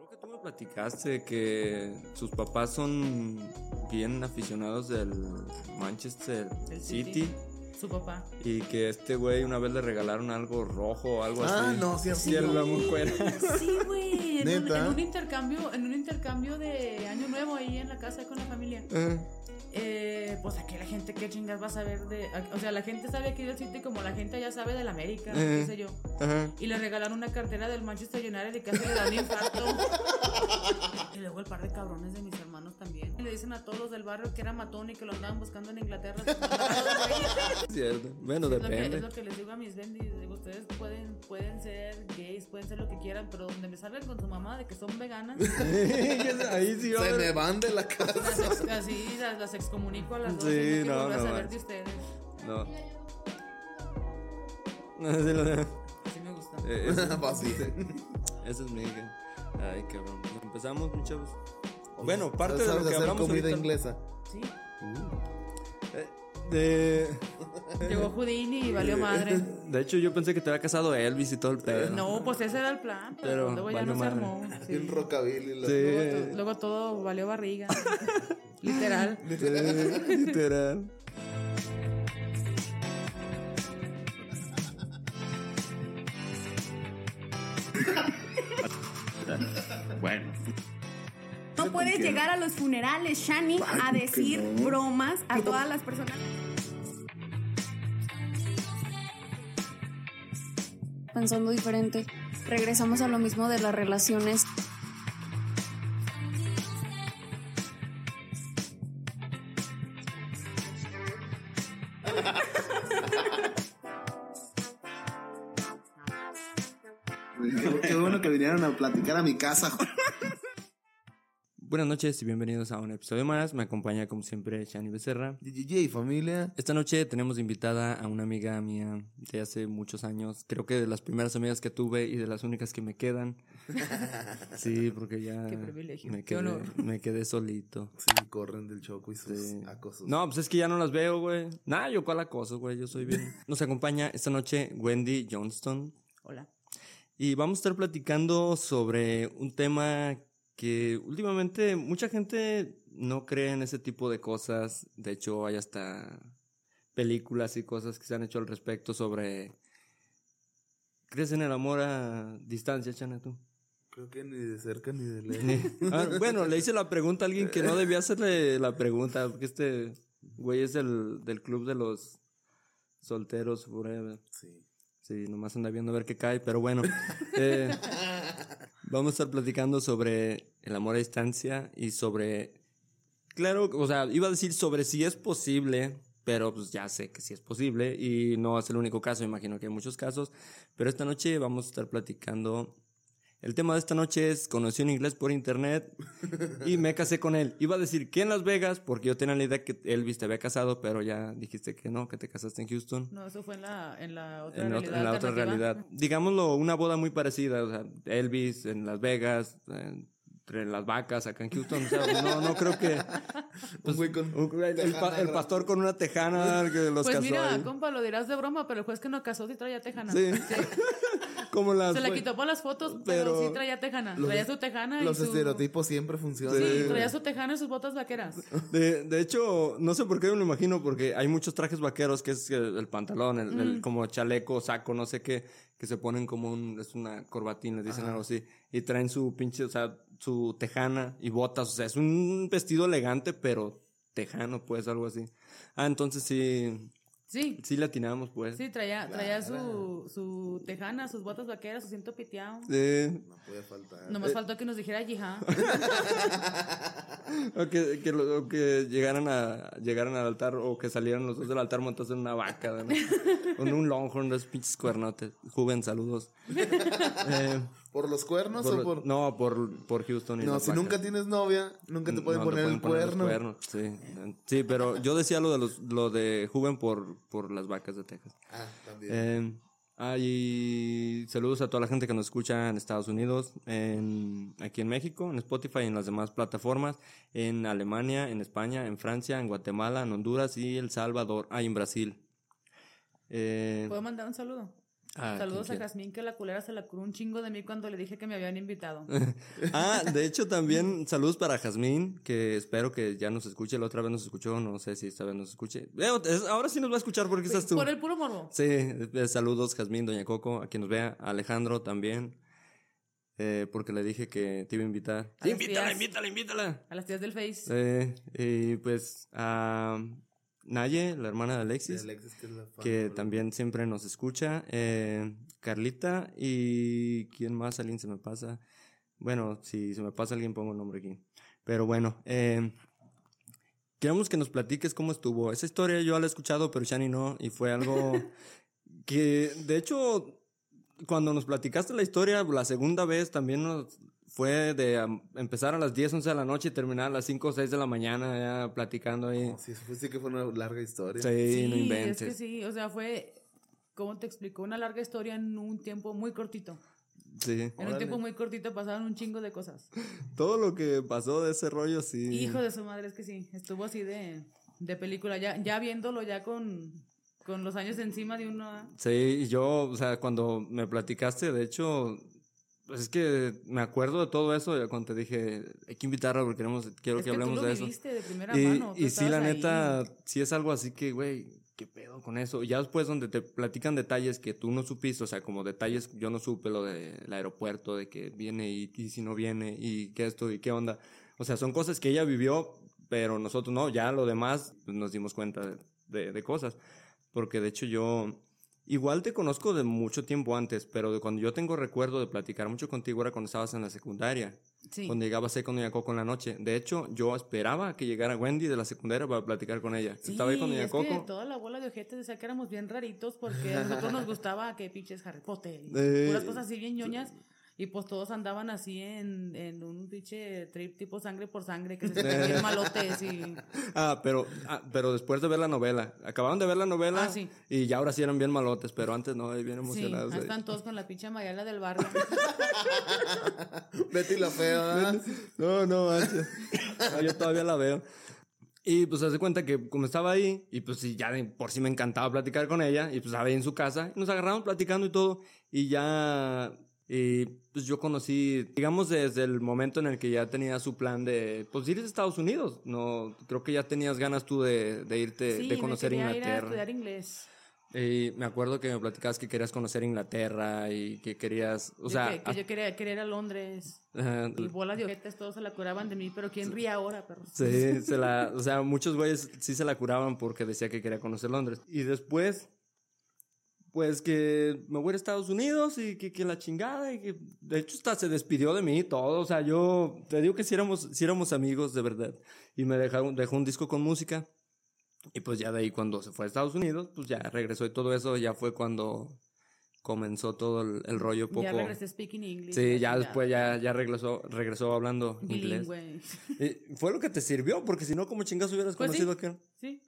Creo que tú me platicaste que sus papás son bien aficionados del Manchester Del City. City. Su papá. Y que este güey una vez le regalaron algo rojo o algo Ah, así. no, sí, Sí. Sí, güey. En, un- ¿Neta? en un intercambio, en un intercambio de año nuevo ahí en la casa con la familia. Eh, pues aquí la gente qué chingas va a saber de. O sea, la gente sabe aquí del City como la gente ya sabe del América, Eh. qué sé yo. Y le regalaron una cartera del Manchester United y casi le dan un infarto. y luego el par de cabrones de mis hermanos también. Y le dicen a todos los del barrio que era matón y que lo andaban buscando en Inglaterra. Cierto. Bueno, Es lo, que, depende. es lo que les digo a mis bendis. Digo, ustedes pueden, pueden ser gays, pueden ser lo que quieran, pero donde me salgan con su mamá de que son veganas, Ahí sí va a Se me van de la casa. las ex- así las, las excomunico a las dos. Sí, y no no, no saber de ustedes. No. No, sí, lo- Así me gusta. eh, eso, es mi hija. Ay, cabrón. Empezamos, mi chavos. Bueno, parte de ¿Sabes lo que hacer hablamos comida ahorita- inglesa? Sí. Eh, De, Llegó Houdini y valió madre. de hecho, yo pensé que te había casado Elvis y todo el pedo. No, pues ese era el plan, pero, Pero luego ya no se madre. armó. sí. El rockabilly. la- Sí. Luego, luego todo valió barriga. Literal. Sí, literal. Bueno. No puedes llegar a los funerales, Shani, a decir bromas a todas las personas. pensando diferente. Regresamos a lo mismo de las relaciones. Qué, qué bueno que vinieron a platicar a mi casa. Buenas noches y bienvenidos a un episodio más. Me acompaña, como siempre, Shani Becerra. DJ familia. Esta noche tenemos invitada a una amiga mía de hace muchos años. Creo que de las primeras amigas que tuve y de las únicas que me quedan. Sí, porque ya Qué privilegio, me qué quedé, honor. me quedé solito. Sí, corren del choco y sus Sí. acosos. No, pues es que ya no las veo, güey. Nah, yo cuál acoso, güey. Yo soy bien. Nos acompaña esta noche Wendy Johnston. Hola. Y vamos a estar platicando sobre un tema que últimamente mucha gente no cree en ese tipo de cosas. De hecho, hay hasta películas y cosas que se han hecho al respecto sobre... ¿Crees en el amor a distancia, Chana, tú? Creo que ni de cerca ni de lejos. Ah, bueno, le hice la pregunta a alguien que no debía hacerle la pregunta, porque este güey es del, del club de los solteros forever. Sí. Sí, nomás anda viendo a ver qué cae, pero bueno. eh, vamos a estar platicando sobre el amor a distancia y sobre. Claro, o sea, iba a decir sobre si es posible, pero pues ya sé que sí es posible y no es el único caso, imagino que hay muchos casos. Pero esta noche vamos a estar platicando. El tema de esta noche es conocí un inglés por internet y me casé con él. Iba a decir que en Las Vegas, porque yo tenía la idea que Elvis te había casado, pero ya dijiste que no, que te casaste en Houston No, eso fue en la, en la otra en, realidad. en la otra realidad. Digámoslo, una boda muy parecida, o sea, Elvis en Las Vegas, entre las vacas acá en Houston, o sea, no, no creo que... Un güey con un- el, el pa- el pastor con una tejana que los Pues casó mira, ahí. compa, lo dirás de broma, pero el juez que no casó sí traía tejana. Sí. Como las... Se la quitó por las fotos, pero, Pero sí traía tejana. los- traía su tejana Los y su... estereotipos siempre funcionan. Sí, traía su tejana y sus botas vaqueras. De, de hecho, no sé por qué me lo imagino, porque hay muchos trajes vaqueros que es el, el pantalón, el, el como chaleco, saco, no sé qué, que se ponen como un, es una corbatín, les dicen algo así, y traen su pinche, o sea, su tejana y botas, o sea, es un vestido elegante, pero tejano, pues, algo así. Ah, entonces sí, Sí, sí latinamos, pues. sí, traía, traía su, su tejana, sus botas vaqueras, su cinto piteado. Sí. No puede faltar. Nomás faltó que nos dijera yihá. O que, que, lo- o que llegaran a llegaran al altar o que salieran los dos del altar montados en una vaca, ¿no? con un longhorn de esos pinches cuernotes. Juven, saludos. Eh, ¿Por los cuernos por- o por.? No, por, por Houston. y No, si vacas. nunca tienes novia, nunca te pueden No, poner el pueden los cuerno. cuernos, Sí. sí, pero yo decía lo de los lo de Juven por, por las vacas de Texas. Ah, también. Eh, ah, y saludos a toda la gente que nos escucha en Estados Unidos, en, aquí en México, en Spotify y en las demás plataformas, en Alemania, en España, en Francia, en Guatemala, en Honduras y El Salvador, ah, y en Brasil. Eh, ¿Puedo mandar un saludo? Ah, Saludos ¿quién a Jazmín, que la culera se la curó un chingo de mí cuando le dije que me habían invitado. Ah, de hecho también saludos para Jazmín, que espero que ya nos escuche. La otra vez nos escuchó, no sé si esta vez nos escuche. Es- ahora sí nos va a escuchar porque estás tú. Por el puro morbo. Sí, eh, saludos Jazmín, Doña Coco, a quien nos vea, Alejandro también, eh, porque le dije que te iba a invitar. A Sí, invítala, tías. invítala, invítala. A las tías del Face. Eh, y pues a Naye, la hermana de Alexis, Alexis, que es la fan que número también siempre nos escucha, eh, Carlita y quién más, alguien se me pasa. Bueno, si se me pasa alguien pongo el nombre aquí. Pero bueno, eh, queremos que nos platiques cómo estuvo. Esa historia yo la he escuchado, pero Shani no, y fue algo que, de hecho, cuando nos platicaste la historia, la segunda vez también nos fue de um, empezar a las 10, 11 de la noche y terminar a las 5 o 6 de la mañana ya platicando ahí. uno. Sí, eso fue, sí que fue una larga historia. Sí, no es inventes. que sí, o sea, fue, ¿cómo te explico? Una larga historia en un tiempo muy cortito. Sí. En Órale. un tiempo muy cortito pasaron un chingo de cosas. Todo lo que pasó de ese rollo, sí. Hijo de su madre, es que sí, estuvo así de, de película, ya, ya viéndolo ya con, con los años encima de uno. ¿ah? Sí, y yo, o sea, cuando me platicaste, de hecho, pues es que me acuerdo de todo eso, cuando te dije, hay que invitarla porque queremos, quiero es que que tú hablemos lo de eso. viviste de primera Y, mano. tú y sí, la ahí. neta, sí es algo así que, güey, ¿qué pedo con eso? Ya después donde te platican detalles que tú no supiste, o sea, como detalles, yo no supe lo del aeropuerto, de que viene y, y si no viene, y qué esto, y qué onda. O sea, son cosas que ella vivió, pero nosotros no, ya lo demás pues, nos dimos cuenta de, de- de cosas. Porque de hecho yo, igual te conozco de mucho tiempo antes, pero de cuando yo tengo recuerdo de platicar mucho contigo era cuando estabas en la secundaria. Sí. Cuando llegaba con Doña Coco en la noche. De hecho, yo esperaba que llegara Wendy de la secundaria para platicar con ella. Sí, Estaba ahí con Doña es Coco. que toda la bola de ojetes decía que éramos bien raritos porque a nosotros nos gustaba que pinches Harry Potter y Eh, puras cosas así bien ñoñas y pues todos andaban así en, en un pinche trip tipo sangre por sangre que se sentían bien malotes y Ah, pero, ah, pero después de ver la novela. Acabaron de ver la novela. Ah, sí. Y ya ahora sí eran bien malotes, pero antes no, bien sí, emocionados. ahí ahí. están todos con la pinche Mayala del barrio. Betty la fea. No, no, manches. No, yo todavía la veo. Y pues se cuenta que como estaba ahí, y pues sí, ya de por sí me encantaba platicar con ella, y pues estaba ahí en su casa, y nos agarramos platicando y todo, y ya, y pues yo conocí, digamos desde el momento en el que ya tenía su plan de, pues ir a Estados Unidos, no, creo que ya tenías ganas tú de, de irte, Sí, de me conocer quería ir a Inglaterra. estudiar inglés. Y me acuerdo que me platicabas que querías conocer Inglaterra y que querías, o Yo sea, que, que yo quería, quería ir a Londres. ajá, Y bolas de ojetes todos se la curaban de mí, pero ¿quién ríe ahora, perros? Sí, se la, o sea, muchos güeyes sí se la curaban porque decía que quería conocer Londres. Y después, pues que me voy a Estados Unidos y que, que la chingada y que de hecho hasta se despidió de mí y todo. O sea, yo te digo que si éramos, sí éramos amigos de verdad. Y me dejaron, dejó un disco con música. Y pues ya de ahí cuando se fue a Estados Unidos, pues ya regresó y todo eso ya fue cuando comenzó todo el, el rollo poco. Ya regresé speaking English. Sí, ya después ya, ya regresó, regresó hablando inglés. Bilingüe. Y fue lo que te sirvió, porque si no, como chingas hubieras Pues sí. conocido que. Sí.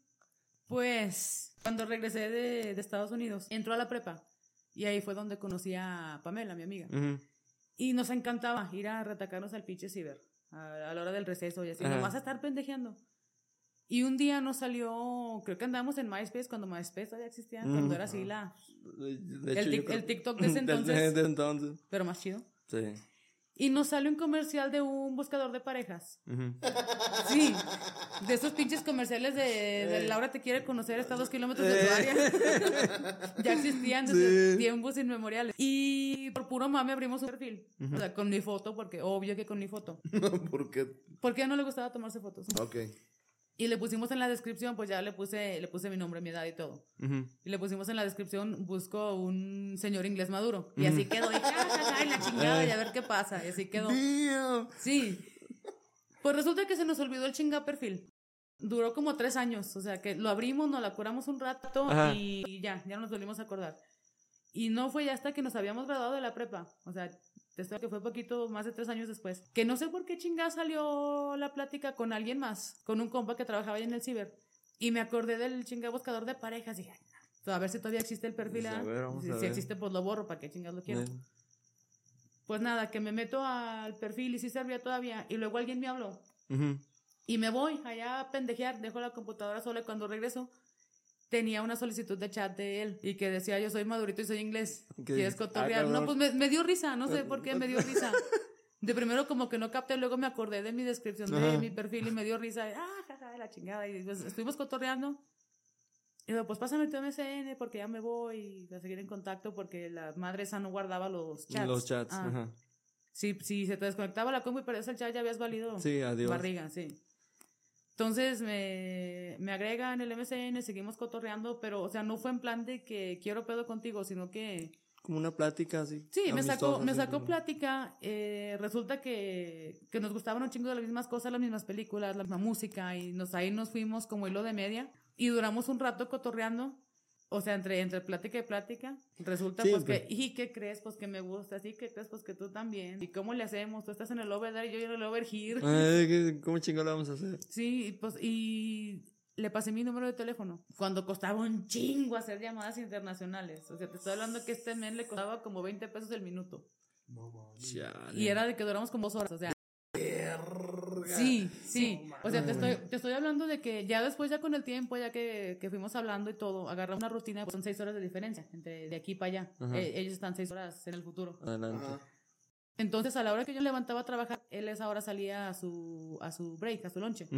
Pues cuando regresé de, de Estados Unidos, entró a la prepa. Y ahí fue donde conocí a Pamela, mi amiga. Ujú. Y nos encantaba ir a retacarnos al pinche ciber. A, a la hora del receso y así. Ajá. Nomás a estar pendejeando. Y un día nos salió, creo que andábamos en MySpace cuando MySpace todavía existía, cuando Ujú. era así la, El hecho, yo tic- creo- el TikTok de ese entonces. entonces. pero más chido. Sí. Y nos salió un comercial de un buscador de parejas. Ujú. Sí, de esos pinches comerciales de, de Laura te quiere conocer, está a dos kilómetros de tu área. ya existían desde Sí. tiempos inmemoriales. Y por puro mame abrimos un perfil. O sea, con mi foto, porque obvio que con mi foto. ¿Por qué? Porque a no le gustaba tomarse fotos. Ok. Y le pusimos en la descripción, pues ya le puse, le puse mi nombre, mi edad y todo. Ujú. Y le pusimos en la descripción, busco un señor inglés maduro. Y así quedó. Y, y la chingada, y a ver qué pasa. Y así quedó. Damn. Sí. Pues resulta que se nos olvidó el chinga perfil. Duró como tres años. O sea, que lo abrimos, nos la curamos un rato Ajá. y ya, ya nos volvimos a acordar. Y no fue ya hasta que nos habíamos graduado de la prepa. O sea, esto que fue poquito, más de tres años después. Que no sé por qué chingada salió la plática con alguien más, con un compa que trabajaba ahí en el ciber. Y me acordé del chinga buscador de parejas. Y dije, a ver si todavía existe el perfil. Pues a ¿ah? ver, vamos si, a si ver. existe, pues lo borro. ¿Para qué chingados lo quiero? Eh, Pues nada, que me meto al perfil y sí servía todavía. Y luego alguien me habló. Y me voy allá a pendejear, dejo la computadora sola y cuando regreso. tenía una solicitud de chat de él y que decía yo soy madurito y soy inglés. ¿Qué ¿Quieres dices? cotorrear? Ah, no, pues me, me dio risa, no sé por qué me dio risa. De primero como que no capté, luego me acordé de mi descripción de mi perfil y me dio risa. Ah, jaja, la chingada. Y pues estuvimos cotorreando. Digo, pues pásame tu MSN porque ya me voy a seguir en contacto porque la madre esa no guardaba los chats. Los chats, Ah. ajá. Si, si se te desconectaba la compu y perdías el chat, ya habías valido. Sí, adiós. Barriga, sí. Entonces me, me agrega en el MSN, seguimos cotorreando, pero, o sea, no fue en plan de que quiero pedo contigo, sino que Como una plática así. Sí, me sacó, me sacó como- plática. eh, resulta que, que nos gustaban un chingo de las mismas cosas, las mismas películas, la misma música, y nos, ahí nos fuimos como hilo de media. Y duramos un rato cotorreando. O sea, entre, entre plática y plática. Resulta Sí, pues que, ¿y qué crees? Pues que me gusta, ¿sí? ¿Qué crees? Pues que tú también. ¿Y cómo le hacemos? Tú estás en el over y yo en el over here. Ay, ¿qué- ¿Cómo chingón lo vamos a hacer? Sí, y pues, y le pasé mi número de teléfono. Cuando costaba un chingo hacer llamadas internacionales. O sea, te estoy hablando que este men le costaba como 20 pesos el minuto. Chale. Y era de que duramos como dos horas, o sea. Sí, sí. O sea, te estoy, te estoy hablando de que ya después, ya con el tiempo, ya que, que fuimos hablando y todo, agarramos una rutina, pues son seis horas de diferencia entre de aquí para allá. Eh, ellos están seis horas en el futuro. Adelante. Ajá. Entonces, a la hora que yo levantaba a trabajar, él a esa hora salía a su, a su break, a su lonche,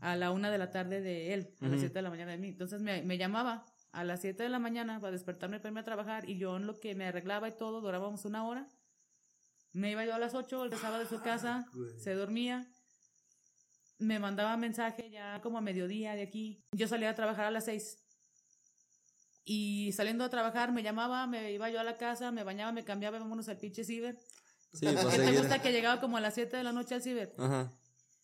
a la una de la tarde de él, a las siete de la mañana de mí. Entonces, me, me llamaba a las siete de la mañana para despertarme para irme a trabajar y yo en lo que me arreglaba y todo, durábamos una hora. Me iba yo a las 8, regresaba de su casa, se dormía, me mandaba mensaje ya como a mediodía de aquí. Yo salía a trabajar a las 6. Y saliendo a trabajar me llamaba, me iba yo a la casa, me bañaba, me cambiaba, vámonos al pinche ciber. Sí, pues ¿Qué te seguir. gusta que llegaba como a las 7 de la noche al ciber? Ajá.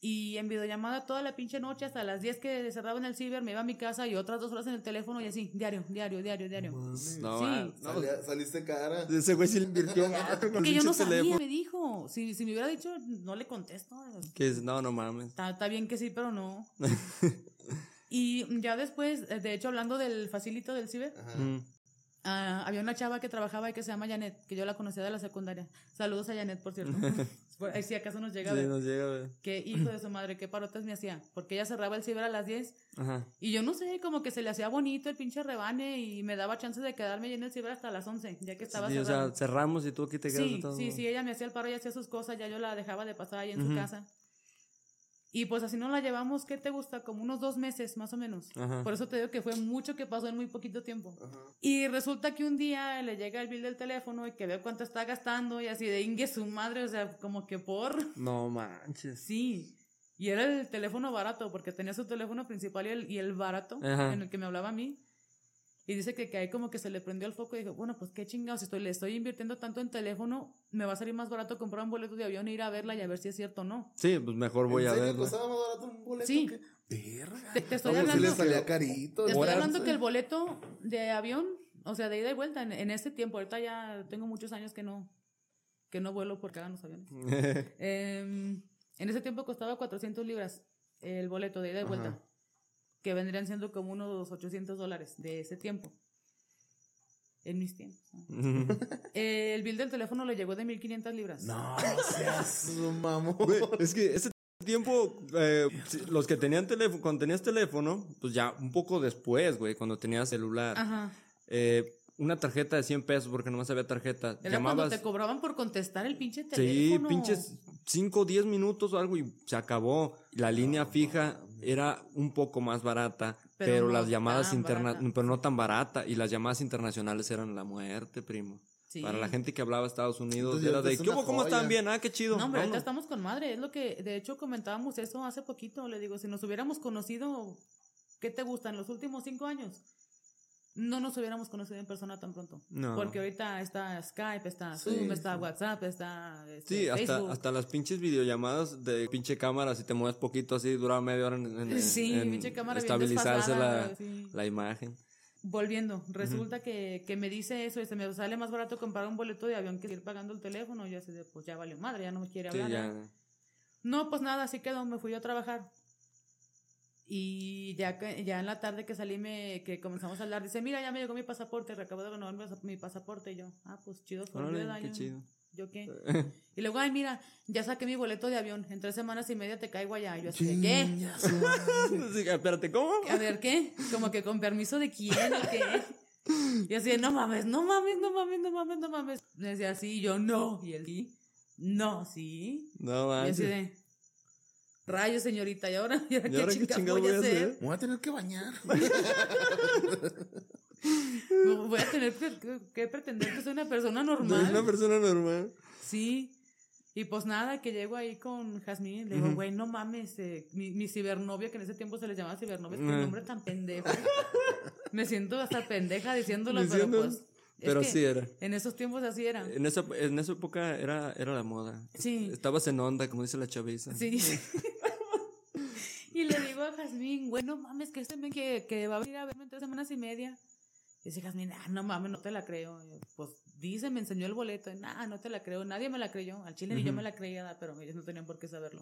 Y en videollamada toda la pinche noche hasta las 10 que cerraba en el ciber, me iba a mi casa y otras dos horas en el teléfono y así, diario, diario, diario, diario. No, Sí. man, no, Salía- saliste cara. Ese güey sí le invirtió gato con el yo no sabía, teléfono. me dijo. Si, si me hubiera dicho, no le contesto. Que es, no, no mames. Está, está bien que sí, pero no. y ya después, de hecho, hablando del facilito del ciber, Mm. ah, había una chava que trabajaba ahí que se llama Janet, que yo la conocía de la secundaria. Saludos a Janet, por cierto. Por ahí si acaso nos llega a Sí, ver. nos llega, güey. Qué hijo de su madre, qué parotas me hacía. Porque ella cerraba el ciber a las 10 Ajá. y yo no sé, como que se le hacía bonito el pinche rebane y me daba chance de quedarme ahí en el ciber hasta las 11, ya que estaba Sí, o sea, cerramos y tú aquí te quedas Sí, todo sí, sí, ella me hacía el paro y hacía sus cosas, ya yo la dejaba de pasar ahí en su Ujú. casa. Y pues así nos la llevamos, ¿qué te gusta? Como unos dos meses, más o menos. Ajá. Por eso te digo que fue mucho que pasó en muy poquito tiempo. Ajá. Y resulta que un día le llega el bill del teléfono y que veo cuánto está gastando y así de ingue su madre, o sea, como que por... No manches. Sí. Y era el teléfono barato, porque tenía su teléfono principal y el, y el barato, Ajá. en el que me hablaba a mí. Y dice que, que ahí como que se le prendió el foco y dijo, bueno, pues qué chingados, si estoy, le estoy invirtiendo tanto en teléfono, me va a salir más barato comprar un boleto de avión e ir a verla y a ver si es cierto o no. Sí, pues mejor voy ¿En a serio costaba más barato un boleto Sí. que- Verga. Te, te estoy hablando, le salía carito. te estoy hablando que el boleto de avión, o sea, de ida y vuelta, en, en este tiempo, ahorita ya tengo muchos años que no, que no vuelo porque hagan los aviones. Em, en ese tiempo costaba 400 libras el boleto de ida y vuelta, Ajá. Que vendrían siendo como unos 800 dólares de ese tiempo. En mis tiempos. ¿no? el bill del teléfono le llegó de 1500 libras. No, seas mamón. Güey, es que ese tiempo, eh, los que tenían teléfono, cuando tenías teléfono, pues ya un poco después, güey, cuando tenías celular, Ajá. eh, una tarjeta de 100 pesos, porque nomás había tarjeta, Era llamabas, cuando te cobraban por contestar el pinche sí, teléfono. pinches 5 o 10 minutos o algo y se acabó. La línea fija era un poco más barata, Pero pero, no las llamadas barata. pero no tan barata, y las llamadas internacionales eran la muerte, primo. Sí. Para la gente que hablaba Estados Unidos, Entonces, era de, es ¿qué una hubo? ¿Cómo joya. están bien? Ah, qué chido. No, hombre, ahorita vámonos". estamos con madre. Es lo que, de hecho, comentábamos eso hace poquito. Le digo, si nos hubiéramos conocido, ¿qué te gusta? En los últimos cinco años, no nos hubiéramos conocido en persona tan pronto. No. Porque ahorita está Skype, está Sí, Zoom, está sí. WhatsApp, está este, Sí, hasta, Facebook. hasta las pinches videollamadas de pinche cámara, si te mueves poquito así, dura media hora en, en- Sí, en pinche cámara estabilizarse la, sí. la imagen. Volviendo, resulta que, que me dice eso y se me sale más barato comprar un boleto de avión que ir pagando el teléfono. Y yo así de, pues ya valió madre, ya no me quiere hablar. ya. ¿verdad? No, pues nada, así quedó, me fui yo a trabajar. Y ya, que- ya en la tarde que salí, me, que comenzamos a hablar, dice, mira, ya me llegó mi pasaporte, acabo de renovar mi pas- mi pasaporte. Y yo, ah, pues chido, fue Órale, qué Yo- chido. ¿Yo qué? Y luego, ay, mira, ya saqué mi boleto de avión. En tres semanas y media te caigo allá. Y yo así, ¿qué? Sí, espérate, ¿cómo? A ver, ¿qué? Como que con permiso de quién o qué. Y así, no mames, no mames, no mames, no mames, no mames. Me decía así, y yo, no. Y él, sí. No, sí. No Y así de, rayos, señorita, ¿y ahora, ¿y ahora ¿Y ahora qué qué chingados chingados voy a hacer? Voy a tener que bañar. Voy a tener que, que- que pretender que soy una persona normal. Una persona normal. Sí. Y pues nada, que llego ahí con Jazmín. Le digo, güey, no mames, eh, mi, mi cibernovia, que en ese tiempo se les llamaba cibernovia, es que Ah. nombre tan pendejo. Me siento hasta pendeja diciéndolo, Diciendo- pero pues. es Pero que sí era. En esos tiempos así era. En esa, en esa época era, era la moda. Sí. Estabas en onda, como dice la chaviza. Sí. digo a Jazmín, güey, no mames, que este men que, que va a venir a verme en tres semanas y media. Y dice Jazmín, ah, no mames, no te la creo. Yo, pues dice, me enseñó el boleto. Nah, no te la creo. Nadie me la creyó. Al chile ni yo me la creía, pero ellos no tenían por qué saberlo.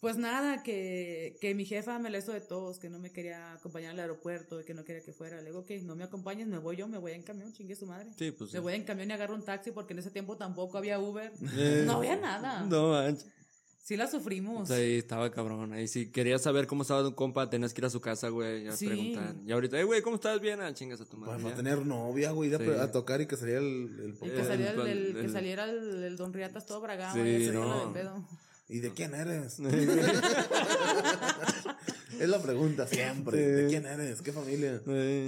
Pues nada, que, que mi jefa me la hizo de todos, que no me quería acompañar al aeropuerto, que no quería que fuera. Le digo que no me acompañes, me voy yo, me voy en camión, chingue su madre. sí, pues. Me voy en camión y agarro un taxi porque en ese tiempo tampoco había Uber. No había nada. No manches. Sí la sufrimos. Sí, estaba cabrón. Ahí si querías saber cómo estaba tu compa, tenías que ir a su casa, güey, a Sí. preguntar. Y ahorita, eh, güey, ¿cómo estás? Bien, ah, chingas a tu madre. Para no ya. tener novia, güey, ir a, Sí. a tocar y que saliera el, el Y que, saliera el, el- el- que saliera el, el Don Riatas todo bragado. Sí, y no. de pedo. ¿Y de quién eres? es la pregunta siempre. ¿De quién eres? ¿Qué familia?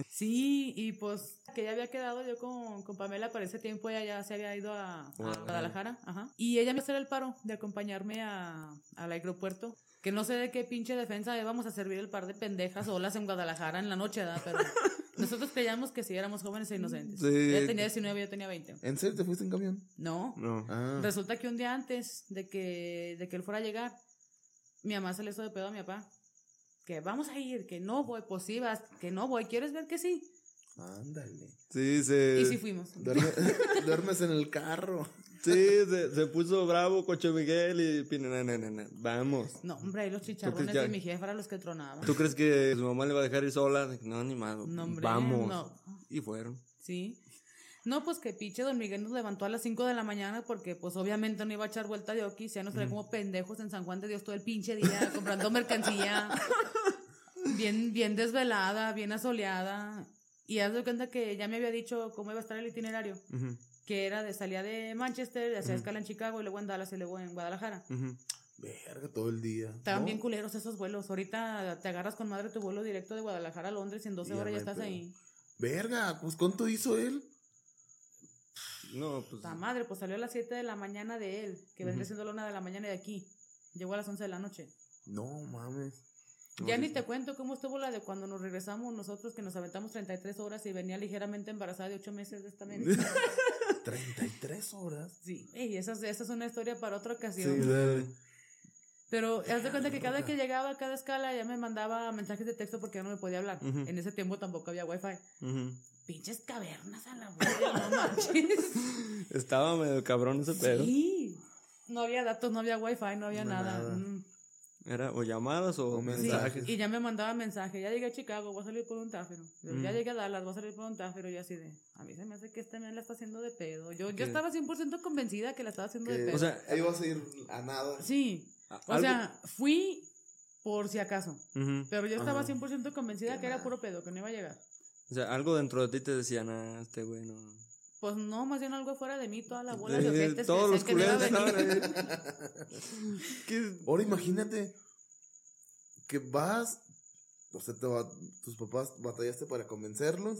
Sí, y pues que ya había quedado yo con, con Pamela para ese tiempo, ella ya se había ido a, a Guadalajara. Ajá. Y ella me hizo el paro de acompañarme a, al aeropuerto. Que no sé de qué pinche defensa íbamos a servir el par de pendejas solas en Guadalajara en la noche, ¿verdad? Pero nosotros creíamos que sí éramos jóvenes e inocentes. Sí. Ella tenía 19, yo tenía 20. ¿En serio te fuiste en camión? No, no. Ah. Resulta que un día antes de que, de que él fuera a llegar, mi mamá se le hizo de pedo a mi papá. Que vamos a ir, que no voy, pues sí, vas, que no voy, ¿quieres ver que sí? Ándale. Sí, se. Y sí fuimos. Duerme- duermes en el carro. Sí, se, se puso bravo Coche Miguel y pina, na, na, na, na. vamos. No, hombre, ahí los chicharrones de mi jefa eran los que tronaban. ¿Tú crees que su mamá le va a dejar ir sola? No, ni más. No, hombre, vamos. no. Y fueron. Sí. No, pues que pinche don Miguel nos levantó a las 5 de la mañana porque pues obviamente no iba a echar vuelta de oquis, ya nos traía como pendejos en San Juan de Dios todo el pinche día comprando mercancía. bien, bien desvelada, bien asoleada. Y haz de cuenta que ya me había dicho cómo iba a estar el itinerario. Que era de salida de Manchester, hacía escala en Chicago y luego en Dallas y luego en Guadalajara. Verga, todo el día. Estaban ¿No? bien culeros esos vuelos. Ahorita te agarras con madre tu vuelo directo de Guadalajara a Londres y en 12 Ya horas ya estás ahí. Verga, pues ¿cuánto hizo él? No, pues. Puta madre, pues salió a las 7 de la mañana de él, que vendría siendo la 1 de la mañana de aquí. Llegó a las 11 de la noche. No mames. ya ni te cuento cómo estuvo la de cuando nos regresamos nosotros, que nos aventamos 33 horas y venía ligeramente embarazada de 8 meses de esta mente. 33 horas. Sí, ey, esa, es- esa es una historia para otra Sí, ocasión. dale. Pero haz de cuenta que cada que llegaba a cada escala ya me mandaba mensajes de texto porque ya no me podía hablar. En ese tiempo tampoco había wifi. Pinches cavernas a la verga, no manches. Estaba medio cabrón ese pedo. Sí. No había datos, no había wifi, no había No nada. nada. Mm. Era o llamadas o, O Sí, mensajes. y ya me mandaba mensaje, ya llegué a Chicago, voy a salir por un táfero. Ya llegué a Dallas, voy a salir por un táfero y así de, a mí se me hace que este men la está haciendo de pedo. Yo, yo estaba 100% convencida que la estaba haciendo de pedo. O sea, Ahí vas a ir a nada. sí, a- o algo- sea, fui por si acaso, pero yo estaba Ajá. 100% convencida que era puro pedo, que no iba a llegar. O sea, algo dentro de ti te decía, nah, este güey no. Pues no, más bien algo fuera de mí, toda la bola Eh, de ojetes que todos los que culeros venir. estaban ahí. ¿Qué? Ahora imagínate que vas, o sea, te va- tus papás batallaste para convencerlos,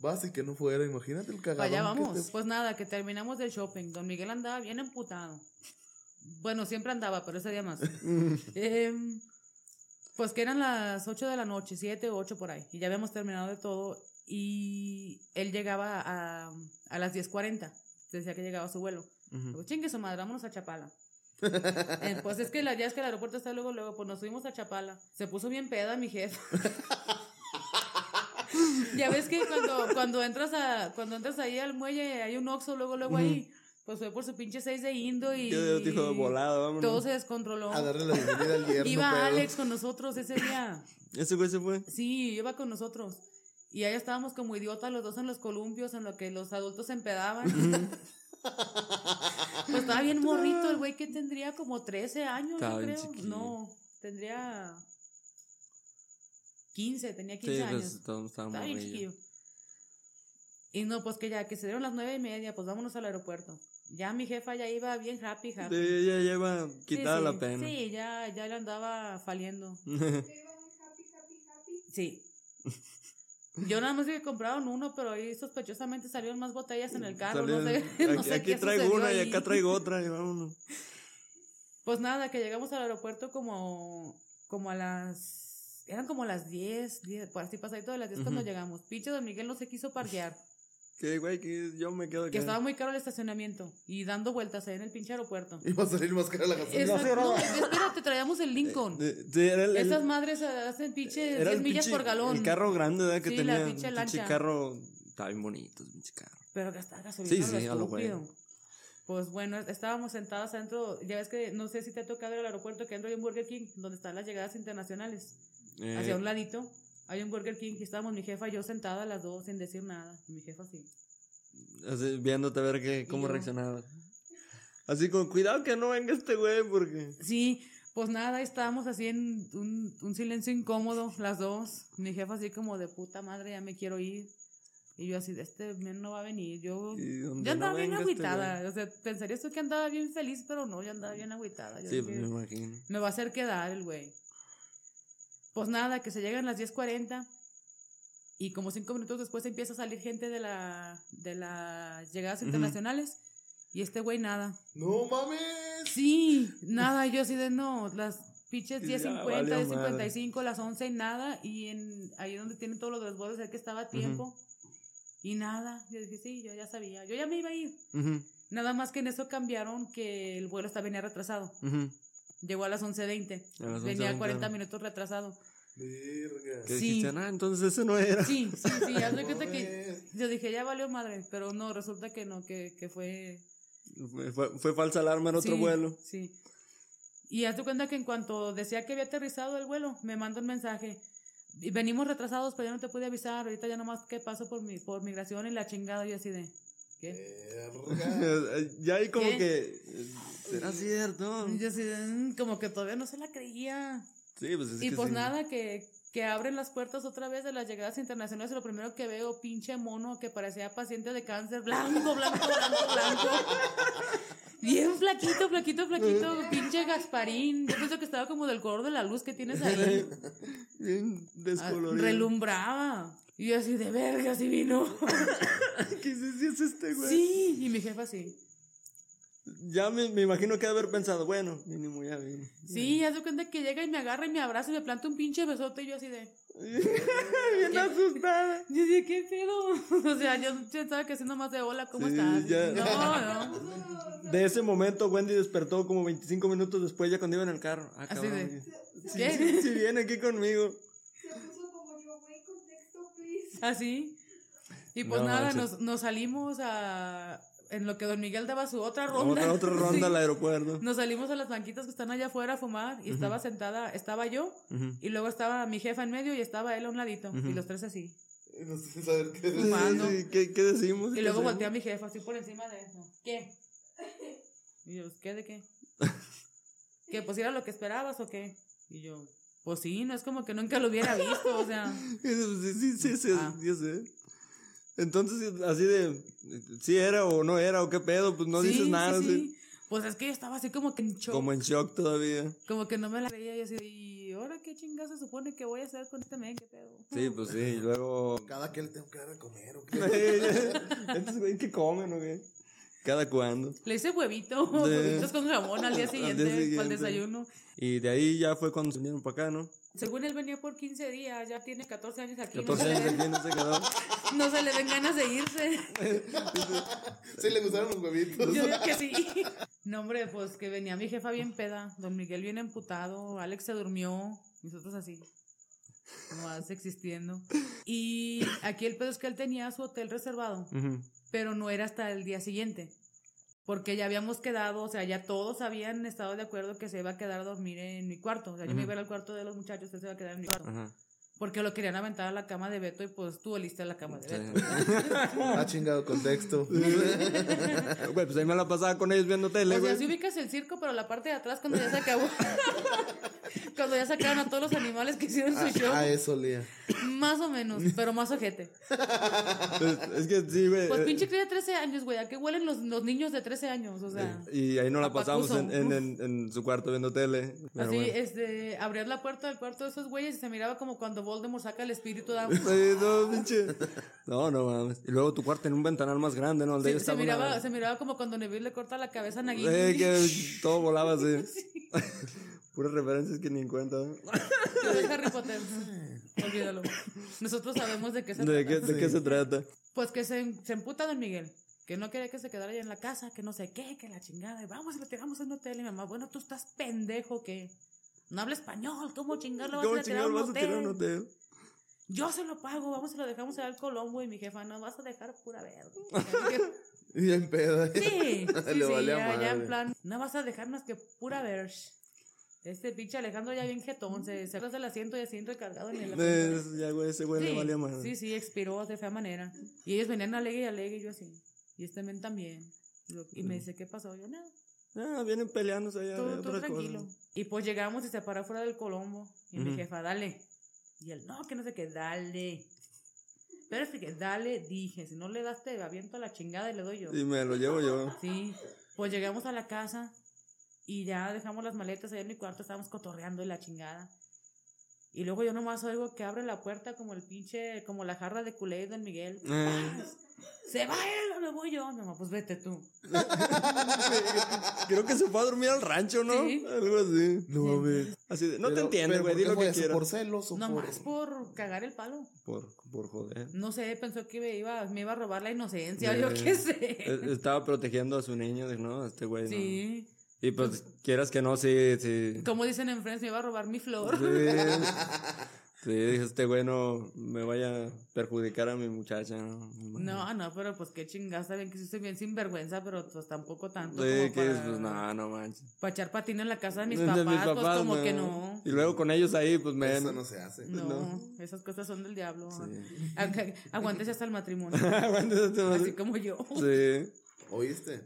vas y que no fuera, imagínate el cagadón. Allá que vamos. te- Pues nada, que terminamos del shopping. Don Miguel andaba bien emputado. Bueno, siempre andaba, pero ese día más. Em, pues que eran las 8 de la noche, 7 o 8 por ahí. Y ya habíamos terminado de todo. Y él llegaba a, a las 10.40. Decía que llegaba a su vuelo. Digo, chingue su madre, vámonos a Chapala. Eh, pues es que la, ya es que el aeropuerto está luego, luego, pues nos fuimos a Chapala. Se puso bien peda mi jefe. ya ves que cuando, cuando entras a, cuando entras ahí al muelle hay un oxo luego, luego ahí. Pues fue por su pinche 6 de Indo y. Yo dijo volado, vámonos. Todo se descontroló. A darle la bienvenida al yerno, Iba pedo. Alex con nosotros ese día. Ese güey se fue. Sí, iba con nosotros. Y ahí estábamos como idiotas los dos en los columpios, en lo que los adultos se empedaban. pues estaba bien morrito el güey que tendría como 13 años, Estaba yo creo. chiquillo. No, tendría 15, tenía 15 Sí, años. pues todos estábamos Estaba bien chiquillo. Y no, pues que ya, que se dieron las nueve y media, pues vámonos al aeropuerto. Ya mi jefa ya iba bien happy, happy. Sí, ya Sí, quitada sí, la pena. Sí, ya, ya le andaba faliendo. Sí. Yo nada más que compraron uno, pero ahí sospechosamente salieron más botellas en el carro. No sé, Salieron- no aquí sé aquí qué traigo una y acá traigo otra y vámonos. Pues nada, que llegamos al aeropuerto como, como a las... Eran como las 10, 10 pues así pasadito de las 10 cuando llegamos. Pinche Don Miguel no se quiso parquear. Que güey, que yo me quedo Que acá. estaba muy caro el estacionamiento. Y dando vueltas ahí en el pinche aeropuerto. Iba a salir más cara la gasolina. Exacto. No, espérate, traíamos el Lincoln. El, el- Esas madres hacen pinche era 10 el millas pinche- por galón. El carro grande, ¿verdad? Que Sí, tenía. la un pinche pinche carro. Estaba bien bonito, el pinche carro. Pero gastaba gasolina. Sí, sí, a lo güey. estúpido. Pues bueno, estábamos sentados adentro. Ya ves que no sé si te ha tocado al aeropuerto que adentro hay un Burger King donde están las llegadas internacionales. Eh, Hacia un ladito hay un Burger King y estábamos mi jefa y yo sentada las dos sin decir nada. Y mi jefa sí. así, viéndote a ver qué, cómo yo- reaccionaba. Así con cuidado que no venga este güey, porque. Sí, pues nada, estábamos así en un, un silencio incómodo, las dos. Mi jefa así como de puta madre, ya me quiero ir. Y yo así, este men no va a venir. Yo ya andaba no bien este agüitada. o sea, pensaría esto que andaba bien feliz, pero no, ya andaba bien agüitada. Yo Sí, dije, pues me imagino. me va a hacer quedar el güey. Pues nada, que se llegan las 10.40 y como cinco minutos después empieza a salir gente de la de las llegadas internacionales y este güey nada. ¡No mames! Sí, nada, yo así de no, las pinches Ya 10.50, valió 10.55, las 11 y nada y en ahí donde tienen todos los desbordes el que estaba a tiempo y nada. Yo dije, sí, yo ya sabía, yo ya me iba a ir. Nada más que en eso cambiaron que el vuelo estaba venía retrasado. Llegó a las 11.20. A las Venía 11:20, 40 ¿no? minutos retrasado. Verga. Que Sí. dijiste, ah, entonces ese no era. Sí, sí, sí. haz de cuenta que yo dije, ya valió madre. Pero no, resulta que no, que, que fue. Fue, falsa alarma en otro sí, vuelo. Sí. Y haz de cuenta que en cuanto decía que había aterrizado el vuelo, me manda un mensaje. Y venimos retrasados, pero ya no te pude avisar. Ahorita ya nomás que paso por mi, por migración y la chingada. Yo así de. Ya ahí como ¿Qué? que. ¿Será cierto? Yo. "Mm", como que todavía no se la creía. Sí, pues es y que pues sí. nada, que, que abren las puertas otra vez de las llegadas internacionales. Y lo primero que veo, pinche mono que parecía paciente de cáncer, blanco, blanco, blanco, blanco. Bien flaquito, flaquito, flaquito, pinche Gasparín. Yo pienso que estaba como del color de la luz que tienes ahí. Bien Ah, descolorido. Relumbraba. Y yo así de verga, si vino. ¿Qué es este güey? Sí, y mi jefa sí. Ya me, me imagino que haber pensado, bueno, mínimo ya vino. Sí, haz de cuenta que llega y me agarra y me abraza y me planta un pinche besote y yo así de. Bien asustada. Yo dije, ¿qué pedo? O sea, yo pensaba que haciendo más de hola, ¿cómo Sí, estás? ya. No, no. De ese momento, Wendy despertó como 25 minutos después, ya cuando iba en el carro. Ah, Así cabrón. de, Sí, ¿qué? sí, sí, viene aquí conmigo. Así. Y pues No nada, nos, nos salimos a. En lo que Don Miguel daba su otra ronda. Otra, otra ronda Sí. al aeropuerto. Nos salimos a las banquitas que están allá afuera a fumar y estaba sentada, estaba yo y luego estaba mi jefa en medio y estaba él a un ladito y los tres así. No sé saber qué Fumando. sí, ¿Qué, qué decimos? Y ¿Qué luego volteé a mi jefa así por encima de eso. ¿Qué? Y yo, ¿qué de qué? ¿Que pues era lo que esperabas o qué? Y yo, pues sí, no es como que nunca lo hubiera visto, o sea. Sí, sí, sí, sí, Ah. ya sé. Entonces, así de, si era o no era o qué pedo, pues no sí, dices nada, sí, así, sí. Pues es que yo estaba así como que en shock. como en shock todavía. Como que no me la creía y así, ¿y ahora qué chingada se supone que voy a hacer con este men? ¿Qué pedo? Sí, pues sí, y luego... Cada que le tengo que dar de comer o qué. Entonces, güey, ¿qué comen o qué? ¿Cada cuándo? Le hice huevito, De- huevitos con jamón al día Al día siguiente, para el desayuno. Y de ahí ya fue cuando se vinieron para acá, ¿no? Según él venía por 15 días, ya tiene 14 años aquí. 14 no, se años le, aquí no se quedó. no se le ven ganas de irse. Sí, le gustaron los huevitos. Yo digo que sí. No, hombre, pues que venía mi jefa bien peda, don Miguel bien emputado, Alex se durmió, nosotros así, nomás existiendo. Y aquí el pedo es que él tenía su hotel reservado, Ujú. Pero no era hasta el día siguiente. Porque ya habíamos quedado, o sea, ya todos habían estado de acuerdo que se iba a quedar a dormir en mi cuarto. O sea, yo me iba al cuarto de los muchachos, él se iba a quedar en mi cuarto. Porque lo querían aventar a la cama de Beto y pues tú oliste a la cama de Sí. Beto. Ha chingado contexto. Güey, pues ahí me la pasaba con ellos viendo tele, O sea, güey. si ubicas el circo, pero la parte de atrás cuando ya se acabó. cuando ya sacaron a todos los animales que hicieron su show. A, a eso olía. Más o menos, pero más ojete. Es, es que sí, güey. Pues eh, pinche cría de 13 años, güey. ¿A qué huelen los, los niños de 13 años? O sea. Y ahí nos la pasamos en, en, en, en su cuarto viendo tele. Así, bueno. este, abrías la puerta del cuarto de esos güeyes y se miraba como cuando Voldemort saca el espíritu de no, pinche. No, no mames. Y luego tu cuarto en un ventanal más grande, ¿no? El de se, miraba, una- se miraba como cuando Neville le corta la cabeza a Nagini. Eh, que todo volaba así. Puras referencias que ni en cuenta. Harry Potter. Olvídalo. Nosotros sabemos de qué se ¿De trata. qué, de qué se trata? Pues que se, se emputa Don Miguel. Que no quería que se quedara allá en la casa, que no sé qué, que la chingada. Y vamos y le tiramos en un hotel. Y mi mamá, bueno, tú estás pendejo que no habla español. ¿Cómo chingar lo vas ¿Cómo a tirar vas a tirar un hotel? Yo se lo pago, vamos y lo dejamos al Colombo. Y mi jefa, no vas a dejar pura verga. Y en pedo. Sí, sí, Le sí, valía ya, ya en madre. plan, no vas a dejar más que pura ver. Este pinche Alejandro ya bien jetón, se sacas del asiento y así recargado en el Eh, ya, güey, ese güey le Sí, valía más. sí, sí, expiró de fea manera. Y ellos venían alegre y alegre y yo así. Y este men también. Y me dice, ¿qué pasó? Yo, nada, Ah, vienen peleándose allá. tú, de tú otra tranquilo. cosa. Y pues llegamos y se paró fuera del Colombo. Y mi Ujú. jefa, dale. Y él, no, que no sé qué, dale. Pero es que dale, dije, si no le das te aviento a la chingada y le doy yo. Y me lo llevo yo. Sí, pues llegamos a la casa y ya dejamos las maletas allá en mi cuarto, estábamos cotorreando y la chingada. Y luego yo nomás oigo que abre la puerta como el pinche, como la jarra de culé de Miguel. Eh. Se va él, me voy yo. Mi mamá, pues vete tú. Creo que se fue a dormir al rancho, ¿no? Sí. Algo así. No mames. Así de, no te entiendo, güey, ¿por di qué lo fue que quieras. ¿Por celos o por...? Nomás por cagar el palo. Por, por joder. No sé, pensó que me iba, me iba a robar la inocencia, Eh, yo qué sé. eh, Estaba protegiendo a su niño, de, no, este güey. no. Sí. Y pues, quieras que no, sí, sí. Como dicen en Friends, me iba a robar mi flor. Sí. Sí, dije, este güey no me vaya a perjudicar a mi muchacha. No, No, no, pero pues qué chingada, saben que sí soy bien sinvergüenza, pero pues tampoco tanto Sí, como que es, pues, no, no manches. para echar patín en la casa de mis De papás, pues como que no. Y luego con ellos ahí, pues me. Eso no se hace. No, esas cosas son del diablo. Agu- Aguántese hasta el matrimonio. Aguanta, este madre. Así como yo. Sí. ¿Oíste?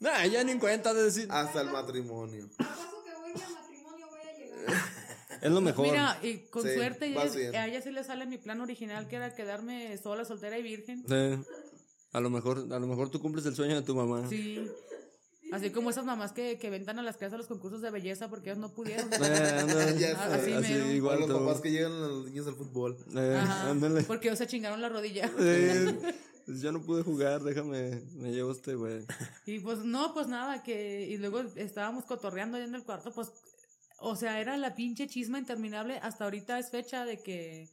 Nah, ya ni en cuenta de decir. Hasta el matrimonio. paso que voy al matrimonio voy a llegar. Es lo mejor. Mira, y con Sí, suerte vas ella- bien. a ella sí le sale mi plan original, que era quedarme sola, soltera y virgen. Sí. A lo mejor, a lo mejor tú cumples el sueño de tu mamá. Sí. Así como esas mamás que, que ventan a las casas a los concursos de belleza porque ellas no pudieron. Eh, ándale. Ya Ah, así mero. igual Igual los tú. papás que llegan a los niños al fútbol. Eh, Ajá, ándale. Porque ellos se chingaron la rodilla. Eh, pues yo no pude jugar, déjame, me llevo este güey. Y pues no, pues nada, que y luego estábamos cotorreando allá en el cuarto, pues, o sea, era la pinche chisma interminable. Hasta ahorita es fecha de que,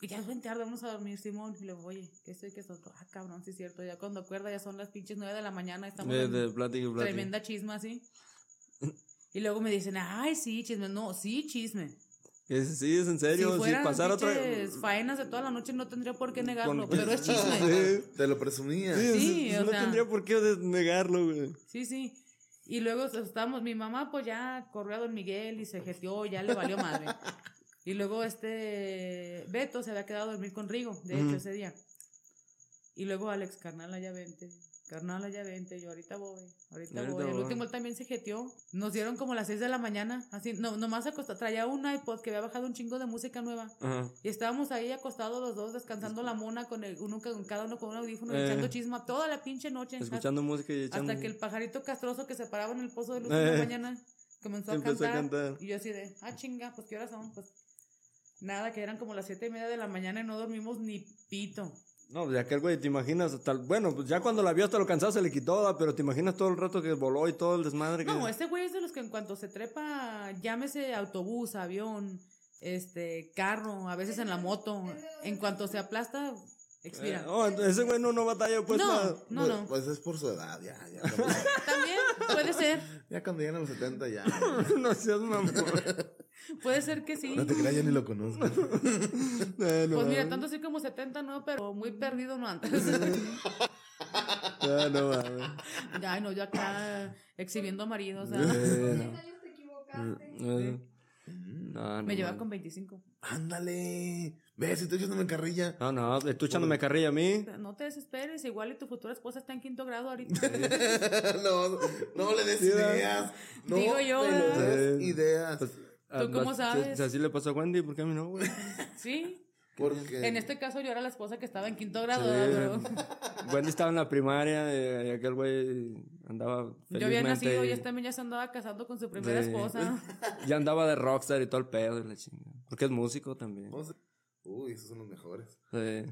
que ya es bien tarde, vamos a dormir, Simón. Y luego, oye, ¿qué estoy, qué es otro? Ah, cabrón, sí es cierto. Ya cuando acuerda, ya son las pinches nueve de la mañana, estamos De, de plática y plática. tremenda chisma así. Y luego me dicen, ay, sí, chisme. No, sí, chisme. Es- sí, es en serio. si Si, fueran pasara otra. faenas de toda la noche, no tendría por qué negarlo, con- pero es chisme. Sí, Te lo presumía. sí, Sí, sí, o no sea. tendría por qué negarlo, güey. Sí, sí. Y luego estábamos, mi mamá pues ya corrió a Don Miguel y se jeteó, ya le valió madre. Y luego este Beto se había quedado a dormir con Rigo, de hecho, ese día. Y luego Alex, carnal, ya vente. Carnal, ya vente, yo ahorita voy, ahorita, Ahorita voy. El voy. último él también se jeteó. Nos dieron como las 6 de la mañana, así, no, nomás acostó, traía un iPod que había bajado un chingo de música nueva. Ajá. Y estábamos ahí acostados los dos, descansando la mona con el, uno con cada uno con un audífono, Eh. echando chisma toda la pinche noche. Escuchando música y echando. Hasta que el pajarito castroso que se paraba en el pozo de luz Eh. en la mañana comenzó a, Empezó a cantar, cantar. Y yo así de, ah, chinga, pues qué horas son. Pues nada, que eran como las siete y media de la mañana y no dormimos ni pito. No, de aquel güey, te imaginas hasta. Bueno, pues ya cuando la vio hasta lo cansado se le quitó, ¿da? pero te imaginas todo el rato que voló y todo el desmadre que. No, este güey es de los que en cuanto se trepa, llámese autobús, avión, este, carro, a veces en la moto, en cuanto se aplasta, expira. Eh, oh, ese güey no, no batalla, pues. no, nada. no, pues, no. Pues es por su edad, ya. Ya También puede ser, ya cuando llegan a los 70 ya. no seas mamón. puede ser que sí. No te creas, ya ni lo conozco. Eh, no, Pues mira, tanto así como 70 no, pero muy perdido no antes. Ah, no mames. Ay, no, yo acá exhibiendo maridos. ¿sabes? no. te equivocaste. Eh, No, no. Me lleva con 25. Ándale. Ves, si estoy echándome carrilla. No, no, tú echándome carrilla a mí. No te desesperes, igual y tu futura esposa está en quinto grado ahorita. no, no le des ideas. No Digo yo, le ¿verdad? des ideas. Pues, ¿Tú cómo sabes? Si, así le pasó a Wendy, ¿por qué a mí no, güey? Sí. Porque En este caso yo era la esposa que estaba en quinto grado. Sí. Wendy estaba en la primaria eh, y aquel güey andaba yo había nacido y este también ya se andaba casando con su primera Sí. esposa. Ya andaba de rockstar y todo el pedo y la chingada. Porque es músico también. Uy, esos son los mejores. Sí.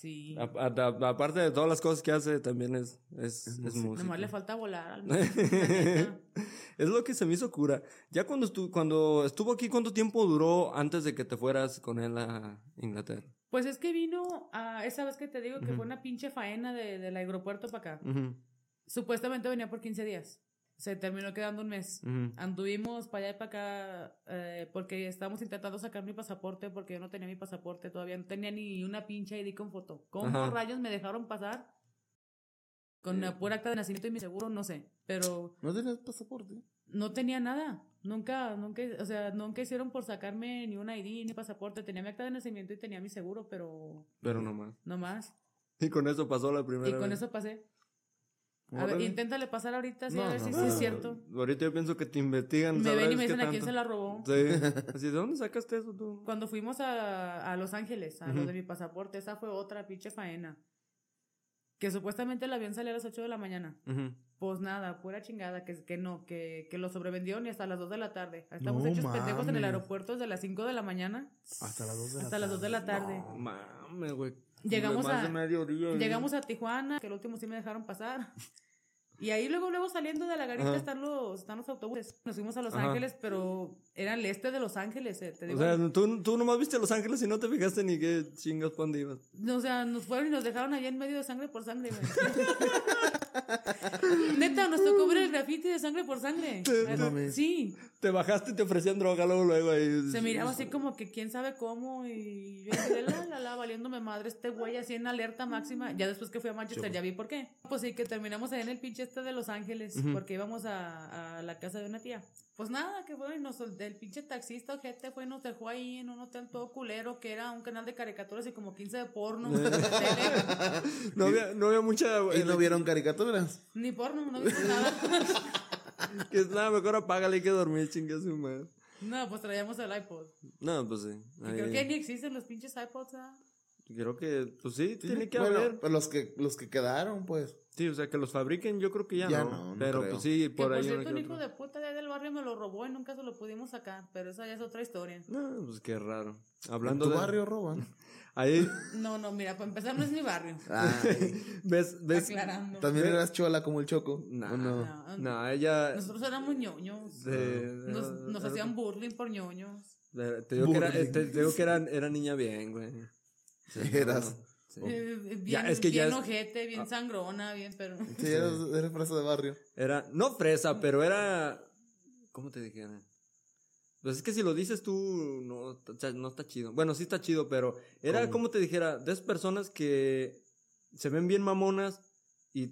Sí. A- a- a- aparte de todas las cosas que hace, también es, es, es músico. Nomás le falta volar al menos. Es lo que se me hizo cura. Ya cuando estuvo, cuando estuvo aquí, ¿cuánto tiempo duró antes de que te fueras con él a Inglaterra? Pues es que vino a esa vez que te digo que fue una pinche faena de, del aeropuerto para acá. Supuestamente venía por 15 días. Se terminó quedando un mes. Anduvimos para allá y para acá eh, porque estábamos intentando sacar mi pasaporte porque yo no tenía mi pasaporte todavía. No tenía ni una pinche ID con foto. ¿Cómo Ajá. rayos me dejaron pasar? Con la pura acta de nacimiento y mi seguro, no sé. Pero ¿No tenías pasaporte? no tenía nada. Nunca, nunca, o sea, nunca hicieron por sacarme ni una ID ni pasaporte. Tenía mi acta de nacimiento y tenía mi seguro, pero Pero no más. no más. Y con eso pasó la primera Y con vez. eso pasé. A ver, inténtale pasar ahorita, sí, No, a ver no, si no. es cierto. Ahorita yo pienso que te investigan. Me ven y me dicen a quién se la robó. Sí. Así, ¿de dónde sacaste eso tú? Cuando fuimos a, a Los Ángeles, a lo de mi pasaporte, esa fue otra pinche faena. Que supuestamente el avión salía a las 8 de la mañana. Pues nada, pura chingada, que, que no, que, que lo sobrevendieron y hasta las 2 de la tarde. Estamos hechos pendejos en el aeropuerto desde las 5 de la mañana Hasta las 2 de la hasta las 2 de la tarde. No mames, güey. Llegamos Más a- de mediodía. Llegamos a Tijuana, que el último sí me dejaron pasar. Y ahí luego, luego saliendo de la garita Ajá. están los, están los autobuses. Nos fuimos a Los Ajá. Ángeles, pero era el este de Los Ángeles, eh, te O digo. sea, ¿tú, tú nomás viste Los Ángeles y no te fijaste ni qué chingas dónde ibas. O sea, nos fueron y nos dejaron allá en medio de sangre por sangre, güey. Neta, nos tocó ver el graffiti de sangre por sangre. Mames. Sí, Te bajaste y te ofrecían droga luego, luego ahí. se miraba así como que quién sabe cómo y yo dije, la, la, la, valiéndome madre este güey así en alerta máxima. Ya después que fui a Manchester ya vi por qué. Pues sí, que terminamos ahí en el pinche este de Los Ángeles porque íbamos a, a la casa de una tía. Pues nada, que fue, y nos, el pinche taxista ojete fue y nos dejó ahí en un hotel todo culero que era un canal de caricaturas y como 15 de porno. de tele. No había, no había mucha. ¿Y no vieron caricaturas? Ni porno, no viste nada. Que es nada, mejor apágale y que dormir, chingue su madre. no, pues traíamos el iPod. No, pues sí. Y creo que ni existen los pinches iPods, ¿ah? Creo que, pues sí, tiene que Bueno, haber. pues los que, los que quedaron, pues. Sí, o sea, que los fabriquen, yo creo que ya, Ya no. no, no Pero creo. pues sí, Que por por ahí. cierto, uno un que hijo de puta de ahí del barrio me lo robó y nunca se lo pudimos sacar. Pero esa ya es otra historia. No, pues qué raro. ¿En Hablando tu de. barrio roban? Ahí, No, no, mira, para empezar no es mi barrio. Ay, ves, ves. Aclarando. ¿También eras chola como el Choco? Nah, ¿O no? No, No, ella. Nosotros éramos ñoños. de- Nos, nos era- hacían bullying por ñoños. Te digo que era, Burling. te, te digo que era, era niña bien, güey. Sí, Eras. no, sí. Eh, bien, Ya, es que ya bien es- ojete, bien sangrona, bien, pero... Sí, eras, eres fresa de barrio. Era, no fresa, pero era. ¿Cómo te dijera? Pues es que si lo dices tú, no, o sea, no está chido. Bueno, sí está chido, pero era ¿Cómo? como te dijera, de esas personas que se ven bien mamonas y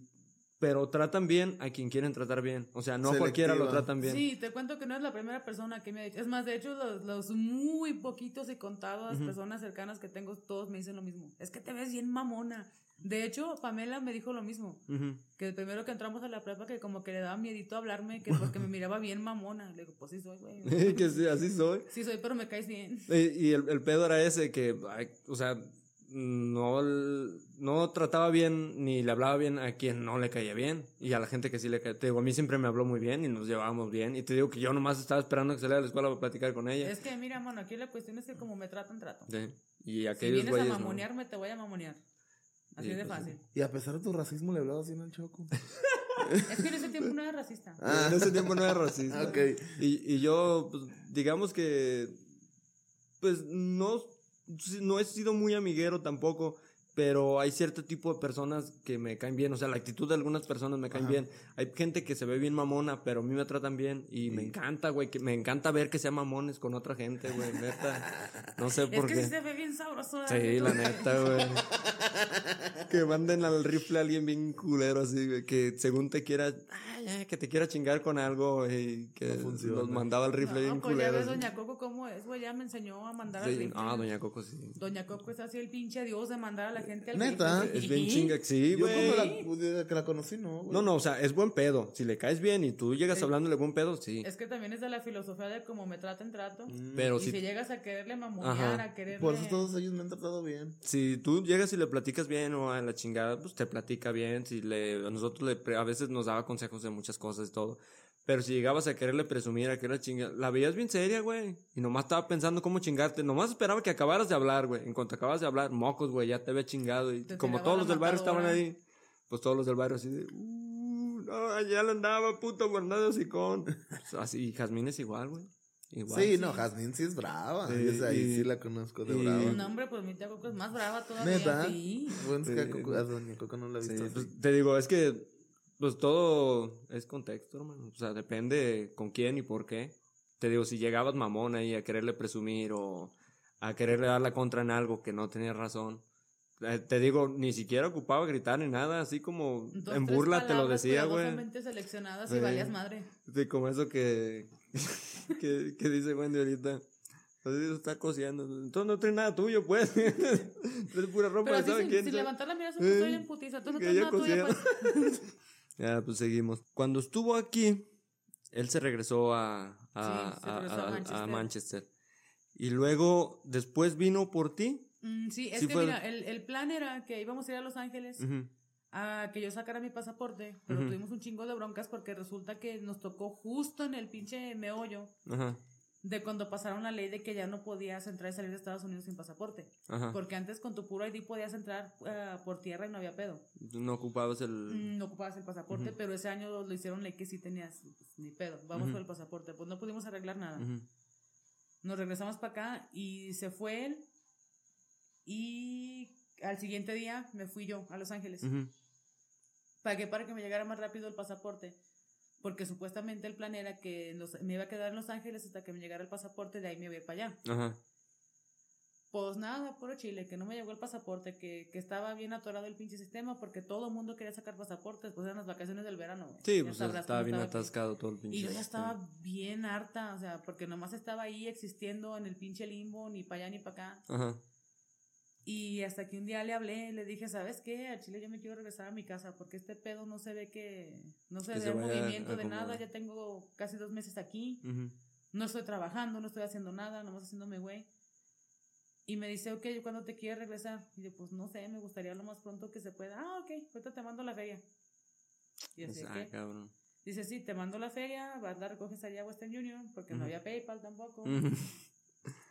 pero tratan bien a quien quieren tratar bien. O sea, no a cualquiera lo Selectiva. tratan bien. Sí, te cuento que no es la primera persona que me ha dicho. Es más, de hecho, los, los muy poquitos y contadas personas cercanas que tengo, todos me dicen lo mismo. Es que te ves bien mamona. De hecho, Pamela me dijo lo mismo. Ujú. Que el primero que entramos a la prepa, que como que le daba miedito hablarme, que porque me miraba bien mamona. Le digo, pues sí soy, güey. que sí, así soy. Sí soy, pero me caes bien. Y, y el, el pedo era ese que, ay, o sea, no, no trataba bien ni le hablaba bien a quien no le caía bien. Y a la gente que sí le caía. Te digo, a mí siempre me habló muy bien y nos llevábamos bien. Y te digo que yo nomás estaba esperando que saliera a la escuela para platicar con ella. Es que, mira, mano, aquí la cuestión es que como me tratan, trato. Sí. Y Si aquellos vienes a güeyes. no. mamonearme, te voy a mamonear. Así Sí, de pues fácil. Y a pesar de tu racismo le hablabas así al Choco. Es que en ese tiempo no era racista. Ah. En ese tiempo no era racista. Ok. Y, y yo, pues, digamos que, pues, no, no he sido muy amiguero tampoco, pero hay cierto tipo de personas que me caen bien, o sea, la actitud de algunas personas me caen Ajá. bien. Hay gente que se ve bien mamona, pero a mí me tratan bien y me encanta, güey, que me encanta ver que sean mamones con otra gente, güey, neta. No sé Es por que qué. sí se ve bien sabroso. Sí, la neta, güey. que manden al rifle a alguien bien culero así, güey, que según te quiera, ya, que te quiera chingar con algo y que No funciona. los mandaba al rifle bien No, pues ya culero. ves así. Doña Coco cómo es, güey, ya me enseñó a mandar al Sí, rifle. ah, doña Coco sí. Doña Coco es así el pinche dios de mandar a la gente al ¿Neta? rifle. Es bien chinga, sí, Yo cuando güey. la, desde que la conocí, no, güey. No, no, o sea, es buen pedo. Si le caes bien y tú llegas Sí. hablándole buen pedo, sí. Es que también es de la filosofía de cómo me traten, trato. Pero y si, si llegas a quererle mamonear, Ajá. a quererle... Por eso todos ellos me han tratado bien. si tú llegas y le platicas bien o a la chingada, pues te platica bien. Si le, a nosotros le, pre- a veces nos daba consejos de muchas cosas y todo. Pero si llegabas a quererle presumir, a quererle chingar, la veías bien seria, güey. Y nomás estaba pensando cómo chingarte. Nomás esperaba que acabaras de hablar, güey. En cuanto acababas de hablar, mocos, güey, ya te había chingado. Y Te como todos los del barrio estaban ahí, pues todos los del barrio así de, uh, no, ya le andaba, puto, guardado hocicón. Así, y Jazmín es igual, güey. Igual. Sí, no, Jasmine sí es brava. Sí, ahí y- sí la conozco de y- brava. No, hombre, pues mi tía Coco es más brava todavía. ¿Neta? Sí. Bueno, es que a, Sí, Coco- a Doña Coco no la he Sí, visto pues, te digo, es que pues todo es contexto, hermano. O sea, depende con quién y por qué. Te digo, si llegabas mamón ahí a quererle presumir o a quererle dar la contra en algo que no tenía razón. eh, Te digo, ni siquiera ocupaba gritar ni nada, así como Dos, en burla te lo decía, güey. seleccionadas y valías madre. Sí, como eso que, que, que dice Wendy ahorita. Así está cosiendo. Entonces no trae nada tuyo, pues. es pura ropa, Pero así ¿saben sin, quién? levantar la mirada se puso bien putiza. Tú no ella nada cosía. pues. Ya, pues seguimos. Cuando estuvo aquí, él se regresó a, a, Sí, se regresó a a- Manchester. Manchester. Y luego, después vino por ti. Mm, sí, es Sí que fue- mira, el, el plan era que íbamos a ir a Los Ángeles Ujú, a que yo sacara mi pasaporte, pero Ujú. tuvimos un chingo de broncas porque resulta que nos tocó justo en el pinche meollo Ajá, de cuando pasaron la ley de que ya no podías entrar y salir de Estados Unidos sin pasaporte. ajá. Porque antes con tu puro ID podías entrar ah, por tierra y no había pedo. No ocupabas el... Mm, No ocupabas el pasaporte, pero ese año lo hicieron ley que sí tenías, pues, ni pedo. Vamos por el pasaporte. Pues no pudimos arreglar nada. Nos regresamos para acá y se fue él. Y al siguiente día me fui yo a Los Ángeles. Pagué para que me llegara más rápido el pasaporte. Porque supuestamente el plan era que Los- me iba a quedar en Los Ángeles hasta que me llegara el pasaporte, de ahí me iba a ir para allá. Ajá. Pues nada, puro Chile, que no me llegó el pasaporte, que, que estaba bien atorado el pinche sistema porque todo el mundo quería sacar pasaportes, pues eran las vacaciones del verano. Sí, Ya pues sabrás estaba bien atascado todo el pinche. Y yo ya estaba bien harta, o sea, porque nomás estaba ahí existiendo en el pinche limbo, ni para allá ni para acá. Ajá. Y hasta que un día le hablé, le dije, ¿sabes qué? A Chile yo me quiero regresar a mi casa porque este pedo no se ve que, no se Que ve se movimiento a de acomodar. nada, ya tengo casi dos meses aquí, no estoy trabajando, no estoy haciendo nada, nomás haciéndome güey. Y me dice, ok, ¿cuándo te quieres regresar? Y yo, pues no sé, me gustaría lo más pronto que se pueda. Ah, ok, ahorita te mando la feria. Y así, pues, cabrón. Dice, sí, te mando la feria, vas la recoges allá a Western Union, porque no había PayPal tampoco.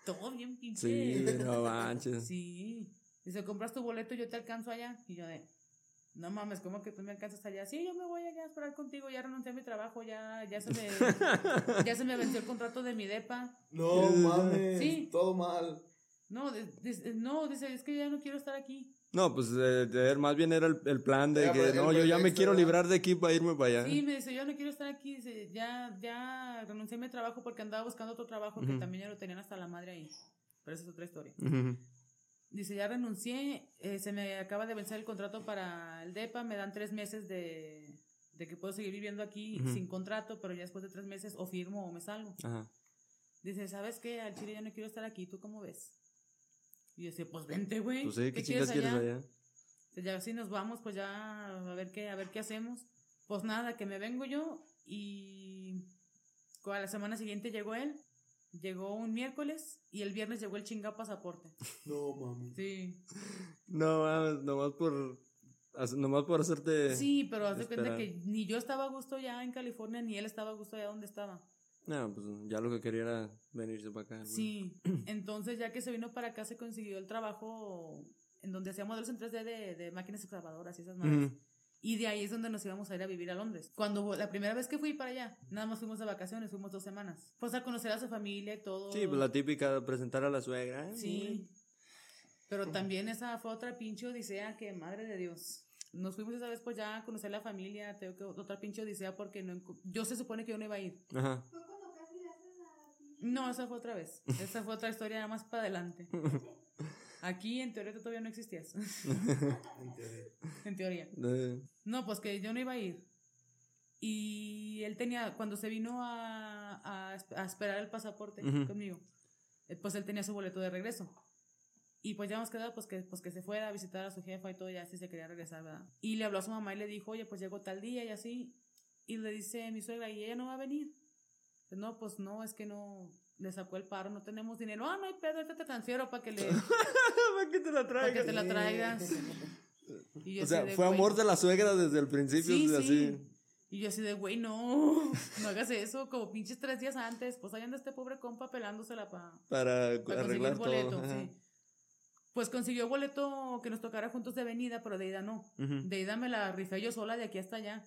Todo bien pinche. Sí, no manches. Sí. Dice, compras tu boleto y yo te alcanzo allá. Y yo de, no mames, ¿cómo que tú me alcanzas allá? Sí, yo me voy allá a esperar contigo, ya renuncié a mi trabajo, ya, ya se me, ya se me venció el contrato de mi depa. No mames. Sí. Todo mal. No, de- no, dice, es que ya no quiero estar aquí. No, pues eh, de- más bien era el, el plan de que no, yo ya me quiero ¿verdad? librar de aquí para irme para allá. Sí, me dice, yo no quiero estar aquí, dice, ya, ya renuncié a mi trabajo porque andaba buscando otro trabajo que también ya lo tenían hasta la madre ahí. Pero esa es otra historia. Dice, ya renuncié, eh, se me acaba de vencer el contrato para el DEPA, me dan tres meses de, de que puedo seguir viviendo aquí sin contrato, pero ya después de tres meses o firmo o me salgo. Ajá. Dice, ¿sabes qué? Al Chile ya no quiero estar aquí, ¿tú cómo ves? Y yo decía, pues vente, güey. Pues sí, ¿qué chingas quieres allá? Dice, Ya si nos vamos, pues ya a ver qué, a ver qué hacemos. Pues nada, que me vengo yo y a la semana siguiente llegó él. Llegó un miércoles y el viernes llegó el chingado pasaporte. No mames. Sí. No mames, nomás por, nomás por hacerte... Sí, pero haz de cuenta que ni yo estaba a gusto ya en California, ni él estaba a gusto allá donde estaba. No, pues ya lo que quería era venirse para acá. güey. Sí, entonces ya que se vino para acá se consiguió el trabajo en donde hacía modelos en 3D de, de máquinas excavadoras y esas madres. Y de ahí es donde nos íbamos a ir a vivir a Londres. Cuando la primera vez que fui para allá, nada más fuimos de vacaciones, fuimos dos semanas. Pues a conocer a su familia y todo. Sí, pues la típica de presentar a la suegra. ¿eh? Sí. Pero también esa fue otra pinche odisea que, madre de Dios. Nos fuimos esa vez pues ya a conocer la familia, tengo que otra pinche odisea porque no, yo se supone que yo no iba a ir. Ajá. No, esa fue otra vez. Esa fue otra historia más para adelante. Aquí en teoría todavía no existías. en teoría. No, pues que yo no iba a ir. Y él tenía, cuando se vino a, a, a esperar el pasaporte conmigo, eh, pues él tenía su boleto de regreso. Y pues ya hemos quedado pues que, pues que se fuera a visitar a su jefa y todo, ya así se quería regresar, ¿verdad? Y le habló a su mamá y le dijo, oye, pues llegó tal día y así. Y le dice mi suegra, ¿y ella no va a venir? No, pues no, es que no, le sacó el paro, no tenemos dinero. Ah, no hay pedo, ahorita te transfiero para que le, ¿Para qué te la para que te la traigas. Y yo O así sea, de, fue amor de la suegra desde el principio, Sí, así. sí. Y yo así de, güey, no, no hagas eso, como pinches tres días antes, pues ahí anda este pobre compa pelándosela para Para arreglar el boleto, todo. ajá. sí. Pues consiguió boleto que nos tocara juntos de venida, pero de ida no. Ujú. De ida me la rifé yo sola de aquí hasta allá.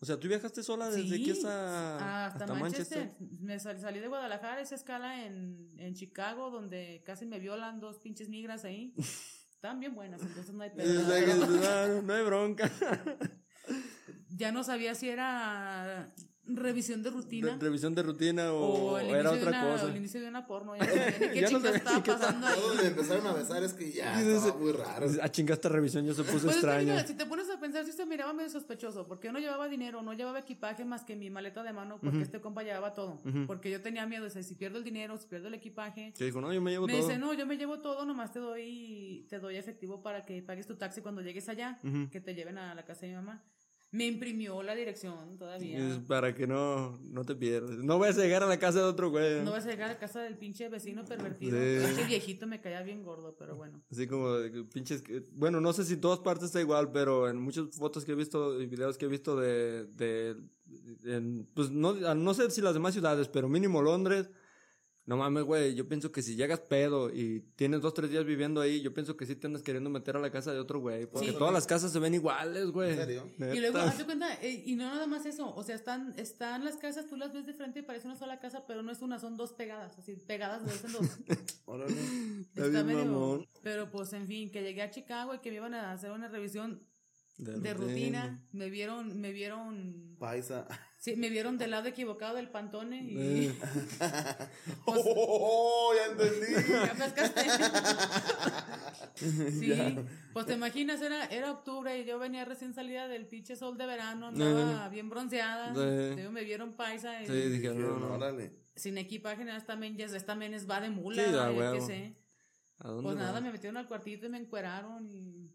O sea, tú viajaste sola desde Sí, aquí hasta, hasta, Manchester. Me sal- salí de Guadalajara, esa escala en, en Chicago, donde casi me violan dos pinches migras ahí. Estaban bien buenas, entonces no hay pedo. no hay bronca. Ya no sabía si era revisión de rutina. Re- Revisión de rutina o, O el era inicio de otra una- cosa. o el inicio de una porno. Ya no qué no estaba pasando ahí. Todos le empezaron a besar, es que ya estaba muy raro. A chingar esta revisión ya se puso Pues es que, extraña. mira, si te pones a pensar, sí se miraba medio sospechoso, porque yo no llevaba dinero, no llevaba equipaje más que mi maleta de mano, porque este compa llevaba todo. Porque yo tenía miedo, o sea, si pierdo el dinero, si pierdo el equipaje. Que dijo, no, yo me llevo Me todo. dice, no, yo me llevo todo, nomás te doy, te doy efectivo para que pagues tu taxi cuando llegues allá, que te lleven a la casa de mi mamá. Me imprimió la dirección todavía. Es para que no, no te pierdas. No vayas a llegar a la casa de otro güey. No vas a llegar a casa del pinche vecino pervertido. Sí. Pinche viejito me caía bien gordo, pero bueno. Así como pinches. Bueno, no sé si en todas partes está igual, pero en muchas fotos que he visto y videos que he visto de. de en- pues no, no sé si las demás ciudades, pero mínimo Londres. No mames, güey. Yo pienso que si llegas pedo y tienes dos, tres días viviendo ahí, yo pienso que sí te andas queriendo meter a la casa de otro güey. Porque Sí. todas las casas se ven iguales, güey. ¿En serio? Y luego, hazte cuenta, eh, y no nada más eso, o sea, están, están las casas, tú las ves de frente y parece una sola casa, pero no es una, son dos pegadas, así, pegadas de dos en dos. Órale. Está bien medio- mamón. Pero pues, en fin, que llegué a Chicago y que me iban a hacer una revisión De, de rutina, me vieron, me vieron, Paisa. sí, me vieron del lado equivocado del pantone y Eh. ¡Oh, ya entendí! ya pescaste. Sí, pues te imaginas, era, era octubre y yo venía recién salida del pinche sol de verano, andaba bien bronceada, me vieron paisa y Sí, dije, no, Dijeron, no. Órale. sin equipaje, nada, esta men, ya, men es va de mula, Sí, a yo huevo. qué sé. ¿A dónde Pues nada, me metieron al cuartito y me encueraron y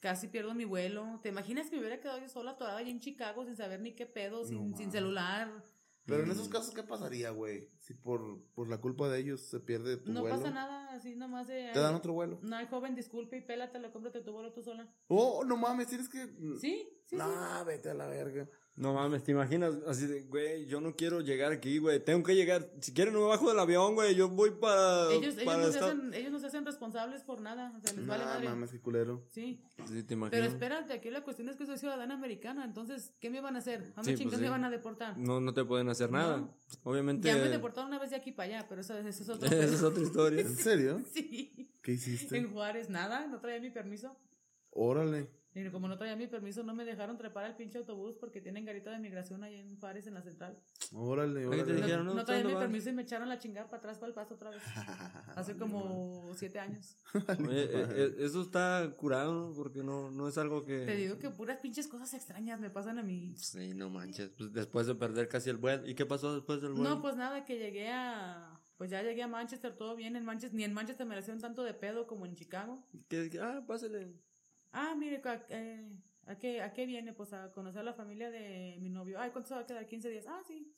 casi pierdo mi vuelo. ¿Te imaginas que me hubiera quedado yo sola atorada allí en Chicago sin saber ni qué pedo, sin, sin celular? Pero en esos casos, ¿qué pasaría, güey? Si por, por la culpa de ellos se pierde tu No vuelo. pasa nada, así nomás de... ¿Te dan otro vuelo? No hay joven, disculpe y pélatelo, cómprate tu vuelo tú sola. Oh, no mames, tienes que. Sí, sí, No, sí. vete a la verga. No mames, ¿te imaginas? Así de, güey, yo no quiero llegar aquí, güey. Tengo que llegar. Si quieren, no me bajo del avión, güey. Yo voy para. Ellos, ellos, no se hacen, ellos no se hacen responsables por nada, o sea, les No vale madre. mames, qué culero. Sí, Sí, te imaginas. pero espérate, aquí la cuestión es que soy ciudadana americana, entonces, ¿qué me van a hacer? ¿A mí Sí, pues sí. me van a deportar? No, no te pueden hacer nada. No. Obviamente. Ya me deportaron una vez de aquí para allá, pero eso, eso es otro Esa pedo. es otra historia. ¿En serio? Sí. ¿Qué hiciste? En Juárez, nada, no traía mi permiso. Órale. Y como no traía mi permiso, no me dejaron trepar al pinche autobús porque tienen garita de migración allá en Juárez, en la central. Órale, Ahí te órale. No, dijeron, ¿no? no ¿Tú traía mi permiso y me echaron la chingada para atrás para el paso otra vez. Hace como siete años. Oye, eh, eh, eso está curado porque no, no es algo que. Te digo que puras pinches cosas extrañas me pasan a mí. Sí, no manches. Pues después de perder casi el vuelo. ¿Y qué pasó después del vuelo? No, pues nada, que llegué a... Pues ya llegué a Manchester, todo bien en Manchester. Ni en Manchester me hicieron tanto de pedo como en Chicago. Que- que- ah, pásale. Ah, mire, ¿a, eh, ¿a, qué, ¿a qué viene? Pues a conocer a la familia de mi novio. Ay, ¿cuánto se va a quedar? 15 días. Ah, sí.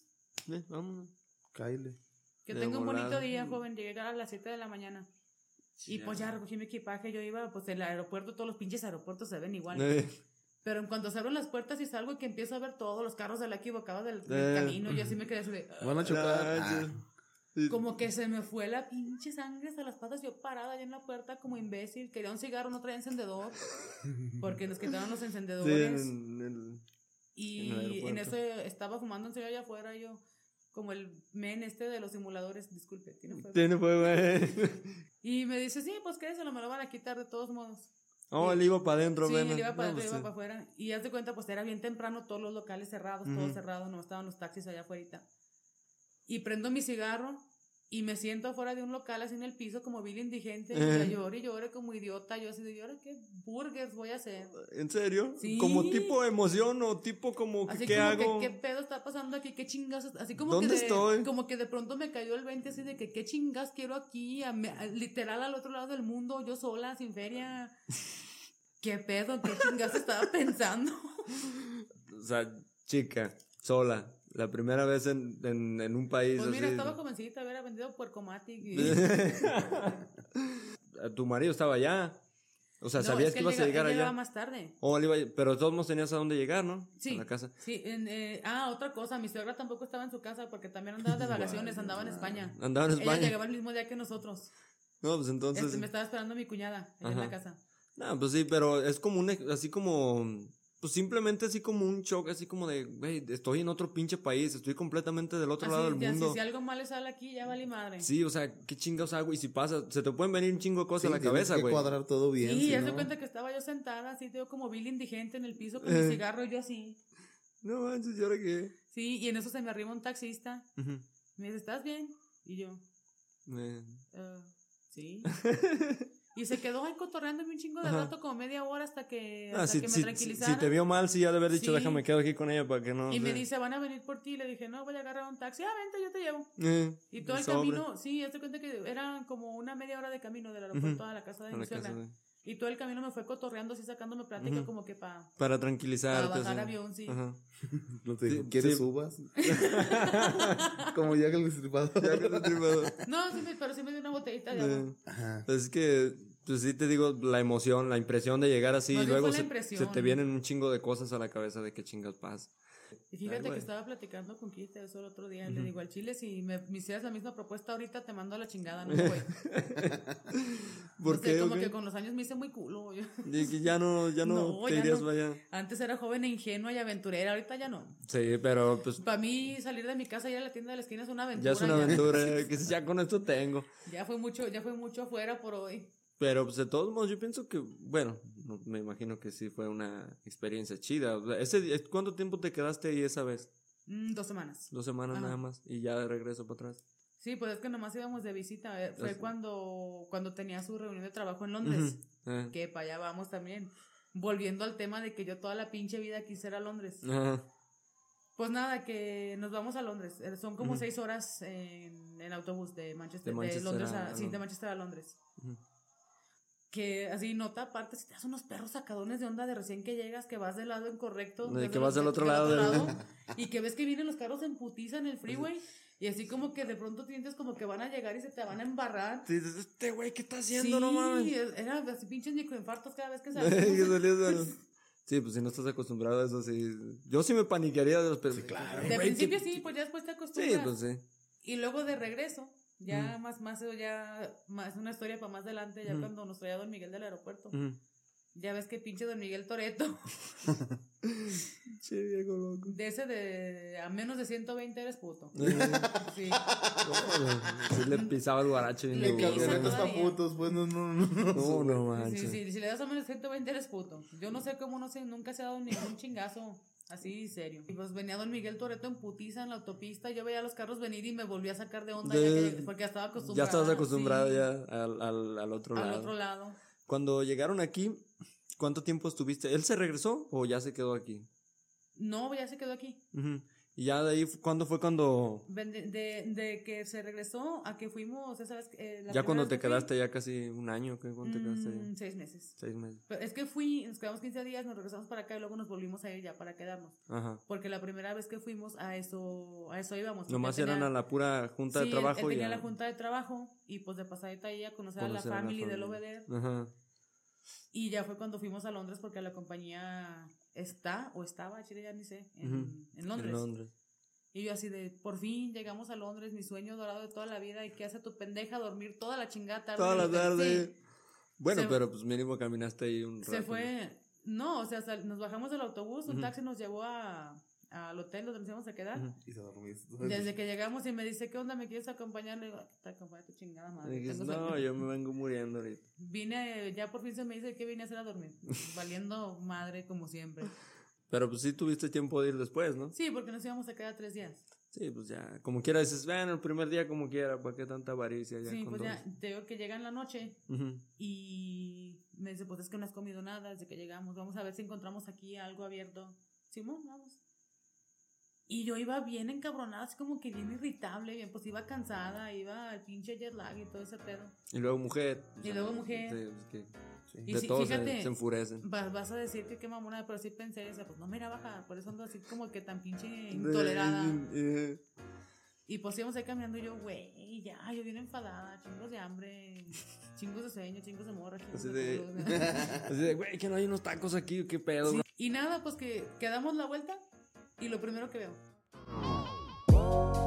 Ven, vámonos. Kyle. Que De tenga un bonito día, joven. Llegué a las 7 de la mañana. Y pues ya recogí mi equipaje. Yo iba, pues el aeropuerto, todos los pinches aeropuertos se ven igual. Eh, Pero en cuanto se abren las puertas y salgo y que empiezo a ver todos los carros de la equivocada del, del Eh. camino, yo así me quedé así de... Van a chocar. ah. Sí. Como que se me fue la pinche sangre hasta las patas, yo parada allá en la puerta como imbécil, quería un cigarro, no traía encendedor, porque nos quitaron los encendedores. en el y en eso estaba fumando un cigarro allá afuera, yo, como el men este de los simuladores, disculpe, tiene fuego. Tiene fuego, güey. Y me dice, sí, pues quédese, me lo van a quitar de todos modos. Oh, él iba para adentro, Sí, él iba para No, adentro, pues, iba para afuera. Y haz de cuenta, pues era bien temprano, todos los locales cerrados, todo Ujú. cerrado, no estaban los taxis allá afuera. Y prendo mi cigarro y me siento afuera de un local así en el piso como vil indigente. Y Eh. yo lloro y lloro como idiota. Yo así de, ¿y ahora qué burgers voy a hacer? ¿En serio? Sí. ¿Como tipo emoción o tipo como Así qué como hago? que, ¿qué pedo está pasando aquí? ¿Qué chingas? Así como ¿Dónde que de, estoy? Como que de pronto me cayó el 20 así de que, ¿qué chingas quiero aquí? A me- a- literal al otro lado del mundo, yo sola, sin feria. ¿Qué pedo? ¿Qué chingas estaba pensando? O sea, chica, sola. La primera vez en, en, en un país Pues mira, así. estaba jovencita, hubiera vendido puercomatic. Y... tu marido estaba allá. O sea, No, sabías es que él ibas a llega- llegar él llegaba allá. más tarde. O él iba- pero de todos modos tenías a dónde llegar, ¿no? Sí. A la casa. Sí, en, eh, ah, otra cosa, mi suegra tampoco estaba en su casa porque también andaba de vacaciones, andaba en España. Andaba en Ella España. llegaba el mismo día que nosotros. No, pues entonces. Este, me estaba esperando mi cuñada allá en la casa. No, pues sí, pero es como un, así como, pues simplemente así como un shock, así como de, güey, estoy en otro pinche país, estoy completamente del otro Así, lado del ya, mundo. Si, si algo mal le sale aquí, ya vale madre. Sí, o sea, qué chingados hago y si pasa, se te pueden venir un chingo de cosas Sí, a la cabeza, que güey. cuadrar todo bien. Sí, si haz de no- cuenta que estaba yo sentada, así, tengo como vil indigente en el piso con Eh. mi cigarro y yo así. No manches, ¿y ahora qué? Sí, y en eso se me arriba un taxista. Ujú. Me dice, ¿estás bien? Y yo, Eh, "Ah, sí. y se quedó ahí cotorreándome un chingo de Ajá. rato, como media hora hasta que, ah, hasta si, que me si- tranquilizara. si te vio mal, sí, ya de haber dicho, Sí. déjame quedo aquí con ella para que no. y me dice, van a venir por ti. Le dije, no, voy a agarrar un taxi. Ah, vente, yo te llevo. Eh, Y todo el sobre. camino, sí, haz de cuenta que era como una media hora de camino del aeropuerto casa de A la casa de- Y todo el camino me fue cotorreando así, sacándome plática como que para Para tranquilizarte. bajar así. avión, sí. Ajá. No te digo, Sí, ¿quieres sí. uvas? como ya que el destripador. Ya que. No, sí, me- pero sí me dio una botellita de agua. Ajá. Es que, pues sí te digo, la emoción, la impresión de llegar así y luego se te vienen un chingo de cosas a la cabeza de qué chingas pasa. Y fíjate Ay, que estaba platicando con Kit eso el otro día. Le digo al chile, si me, me hicieras la misma propuesta ahorita, te mando a la chingada, no güey. ¿Por No sé, qué? o como que con los años me hice muy culo. Y que ya no, ya no, No, te ya irías no. para allá. Antes era joven e ingenua y aventurera, ahorita ya no. Sí, pero pues Para mí salir de mi casa y ir a la tienda de la esquina es una aventura. ya es una aventura, que ya con esto tengo. Ya fue mucho, ya fue mucho afuera por hoy. Pero pues de todos modos yo pienso que, bueno, no, me imagino que sí fue una experiencia chida. Ese, ¿Cuánto tiempo te quedaste ahí esa vez? Mm, dos semanas. Dos semanas Ajá. nada más y ya de regreso para atrás. Sí, pues es que nomás íbamos de visita. eh, Fue Así. cuando, cuando tenía su reunión de trabajo en Londres. Eh, Que para allá vamos también. Volviendo al tema de que yo toda la pinche vida quisiera Londres. ajá. Pues nada, que nos vamos a Londres. Eh, Son como seis horas en, en autobús de Manchester, De Londres a- a, sí, de. Manchester a Londres. Que así nota aparte, si te das unos perros sacadones de onda de recién que llegas, que vas del lado incorrecto. De que vas del otro del lado del- y que ves que vienen los carros en putiza en el freeway. Y así como que de pronto sientes como que van a llegar y se te van a embarrar. Sí, este güey, ¿qué está haciendo? sí, No mames. es- era así pinches microinfartos cada vez que salías de- Sí, pues si no estás acostumbrado a eso, sí. Yo sí me paniquearía de los perros. Sí, claro. De principio sí, pues ya después te Sí, acostumbras. pues sí. Y luego de regreso, ya más, más, ya más una historia para más adelante, ya Ujú. cuando nos traía Don Miguel del aeropuerto. Ujú. Ya ves que pinche Don Miguel Toreto, Che, viejo loco. de ese de a menos de 120 eres puto. Sí. Sí le pisaba el guaracho bien Le duro. pisa Camioneta está todavía. putos, pues no, no, no. no. No, no Sí, manches. sí, si le das a menos de 120 eres puto. Yo no sé cómo no sé, nunca se ha dado ningún chingazo. Así serio. Y pues venía Don Miguel Toreto en putiza en la autopista. Yo veía los carros venir y me volví a sacar de onda. ya que- porque ya estaba Ya acostumbrada. estabas acostumbrado sí, ya al, al, al otro Al lado. otro lado. Cuando llegaron aquí, ¿cuánto tiempo estuviste? ¿Él se regresó o ya se quedó aquí? No, ya se quedó aquí. Ujú. Y ya de ahí, ¿cuándo fue cuando... De, de, de que se regresó a que fuimos, esa vez, eh, la Ya cuando te que fui, quedaste ya casi un año, ¿qué? ¿Cuánto te quedaste? mm, allá? seis meses. Seis meses. Pero es que fui, nos quedamos 15 días, nos regresamos para acá y luego nos volvimos a ir ya para quedarnos. Ajá. Porque la primera vez que fuimos a eso, a eso íbamos. Nomás tenía- eran a la pura junta sí, de trabajo Él, tenía ya la junta de trabajo y pues de pasadita ahí a conocer, a la a family del. Obeder. Ajá. Y ya fue cuando fuimos a Londres porque la compañía está o estaba, chile ya ni sé, en, Londres. En Londres. Y yo así de, por fin llegamos a Londres, mi sueño dorado de toda la vida. ¿Y qué hace tu pendeja? Dormir toda la chingada tarde. Toda la tarde. Sí. Bueno, Se- pero pues mínimo caminaste ahí un rato. Se fue, no, o sea, nos bajamos del autobús, un taxi nos llevó a, hotel donde nos íbamos a quedar. Ujú. Y se dormiste. Desde que llegamos y me dice, ¿qué onda? ¿Me quieres acompañar? Le digo, "Ah, te acompaño tu chingada madre. Dices, no, sueño". yo me vengo muriendo ahorita. Vine, ya por fin se me dice que vine a hacer a dormir. Valiendo madre como siempre. Pero pues sí tuviste tiempo de ir después, ¿no? Sí, porque nos íbamos a quedar tres días. Sí, pues ya, como quiera dices, bueno, el primer día como quiera, ¿para qué tanta avaricia ya sí, con pues dos? ya, te digo que llega en la noche Ujú. y me dice, pues es que no has comido nada desde que llegamos. Vamos a ver si encontramos aquí algo abierto. Simón, vamos. Y yo iba bien encabronada, así como que bien irritable, bien, pues iba cansada, iba el pinche jet lag y todo ese pedo. Y luego mujer. Y luego mujer. Sí, pues que Y de todos se, fíjate, se enfurecen. Va- vas a decir que qué mamona, pero sí pensé, o sea, pues no me irá a bajar, por eso ando así como que tan pinche intolerada. Eh, Y pues íbamos ahí caminando y yo, güey, ya, yo bien enfadada, chingos de hambre, chingos de sueño, chingos de morra, chingos Así de culos. Así de, güey, que no hay unos tacos aquí, qué pedo. Sí. Y nada, pues que, que damos la vuelta y lo primero que veo.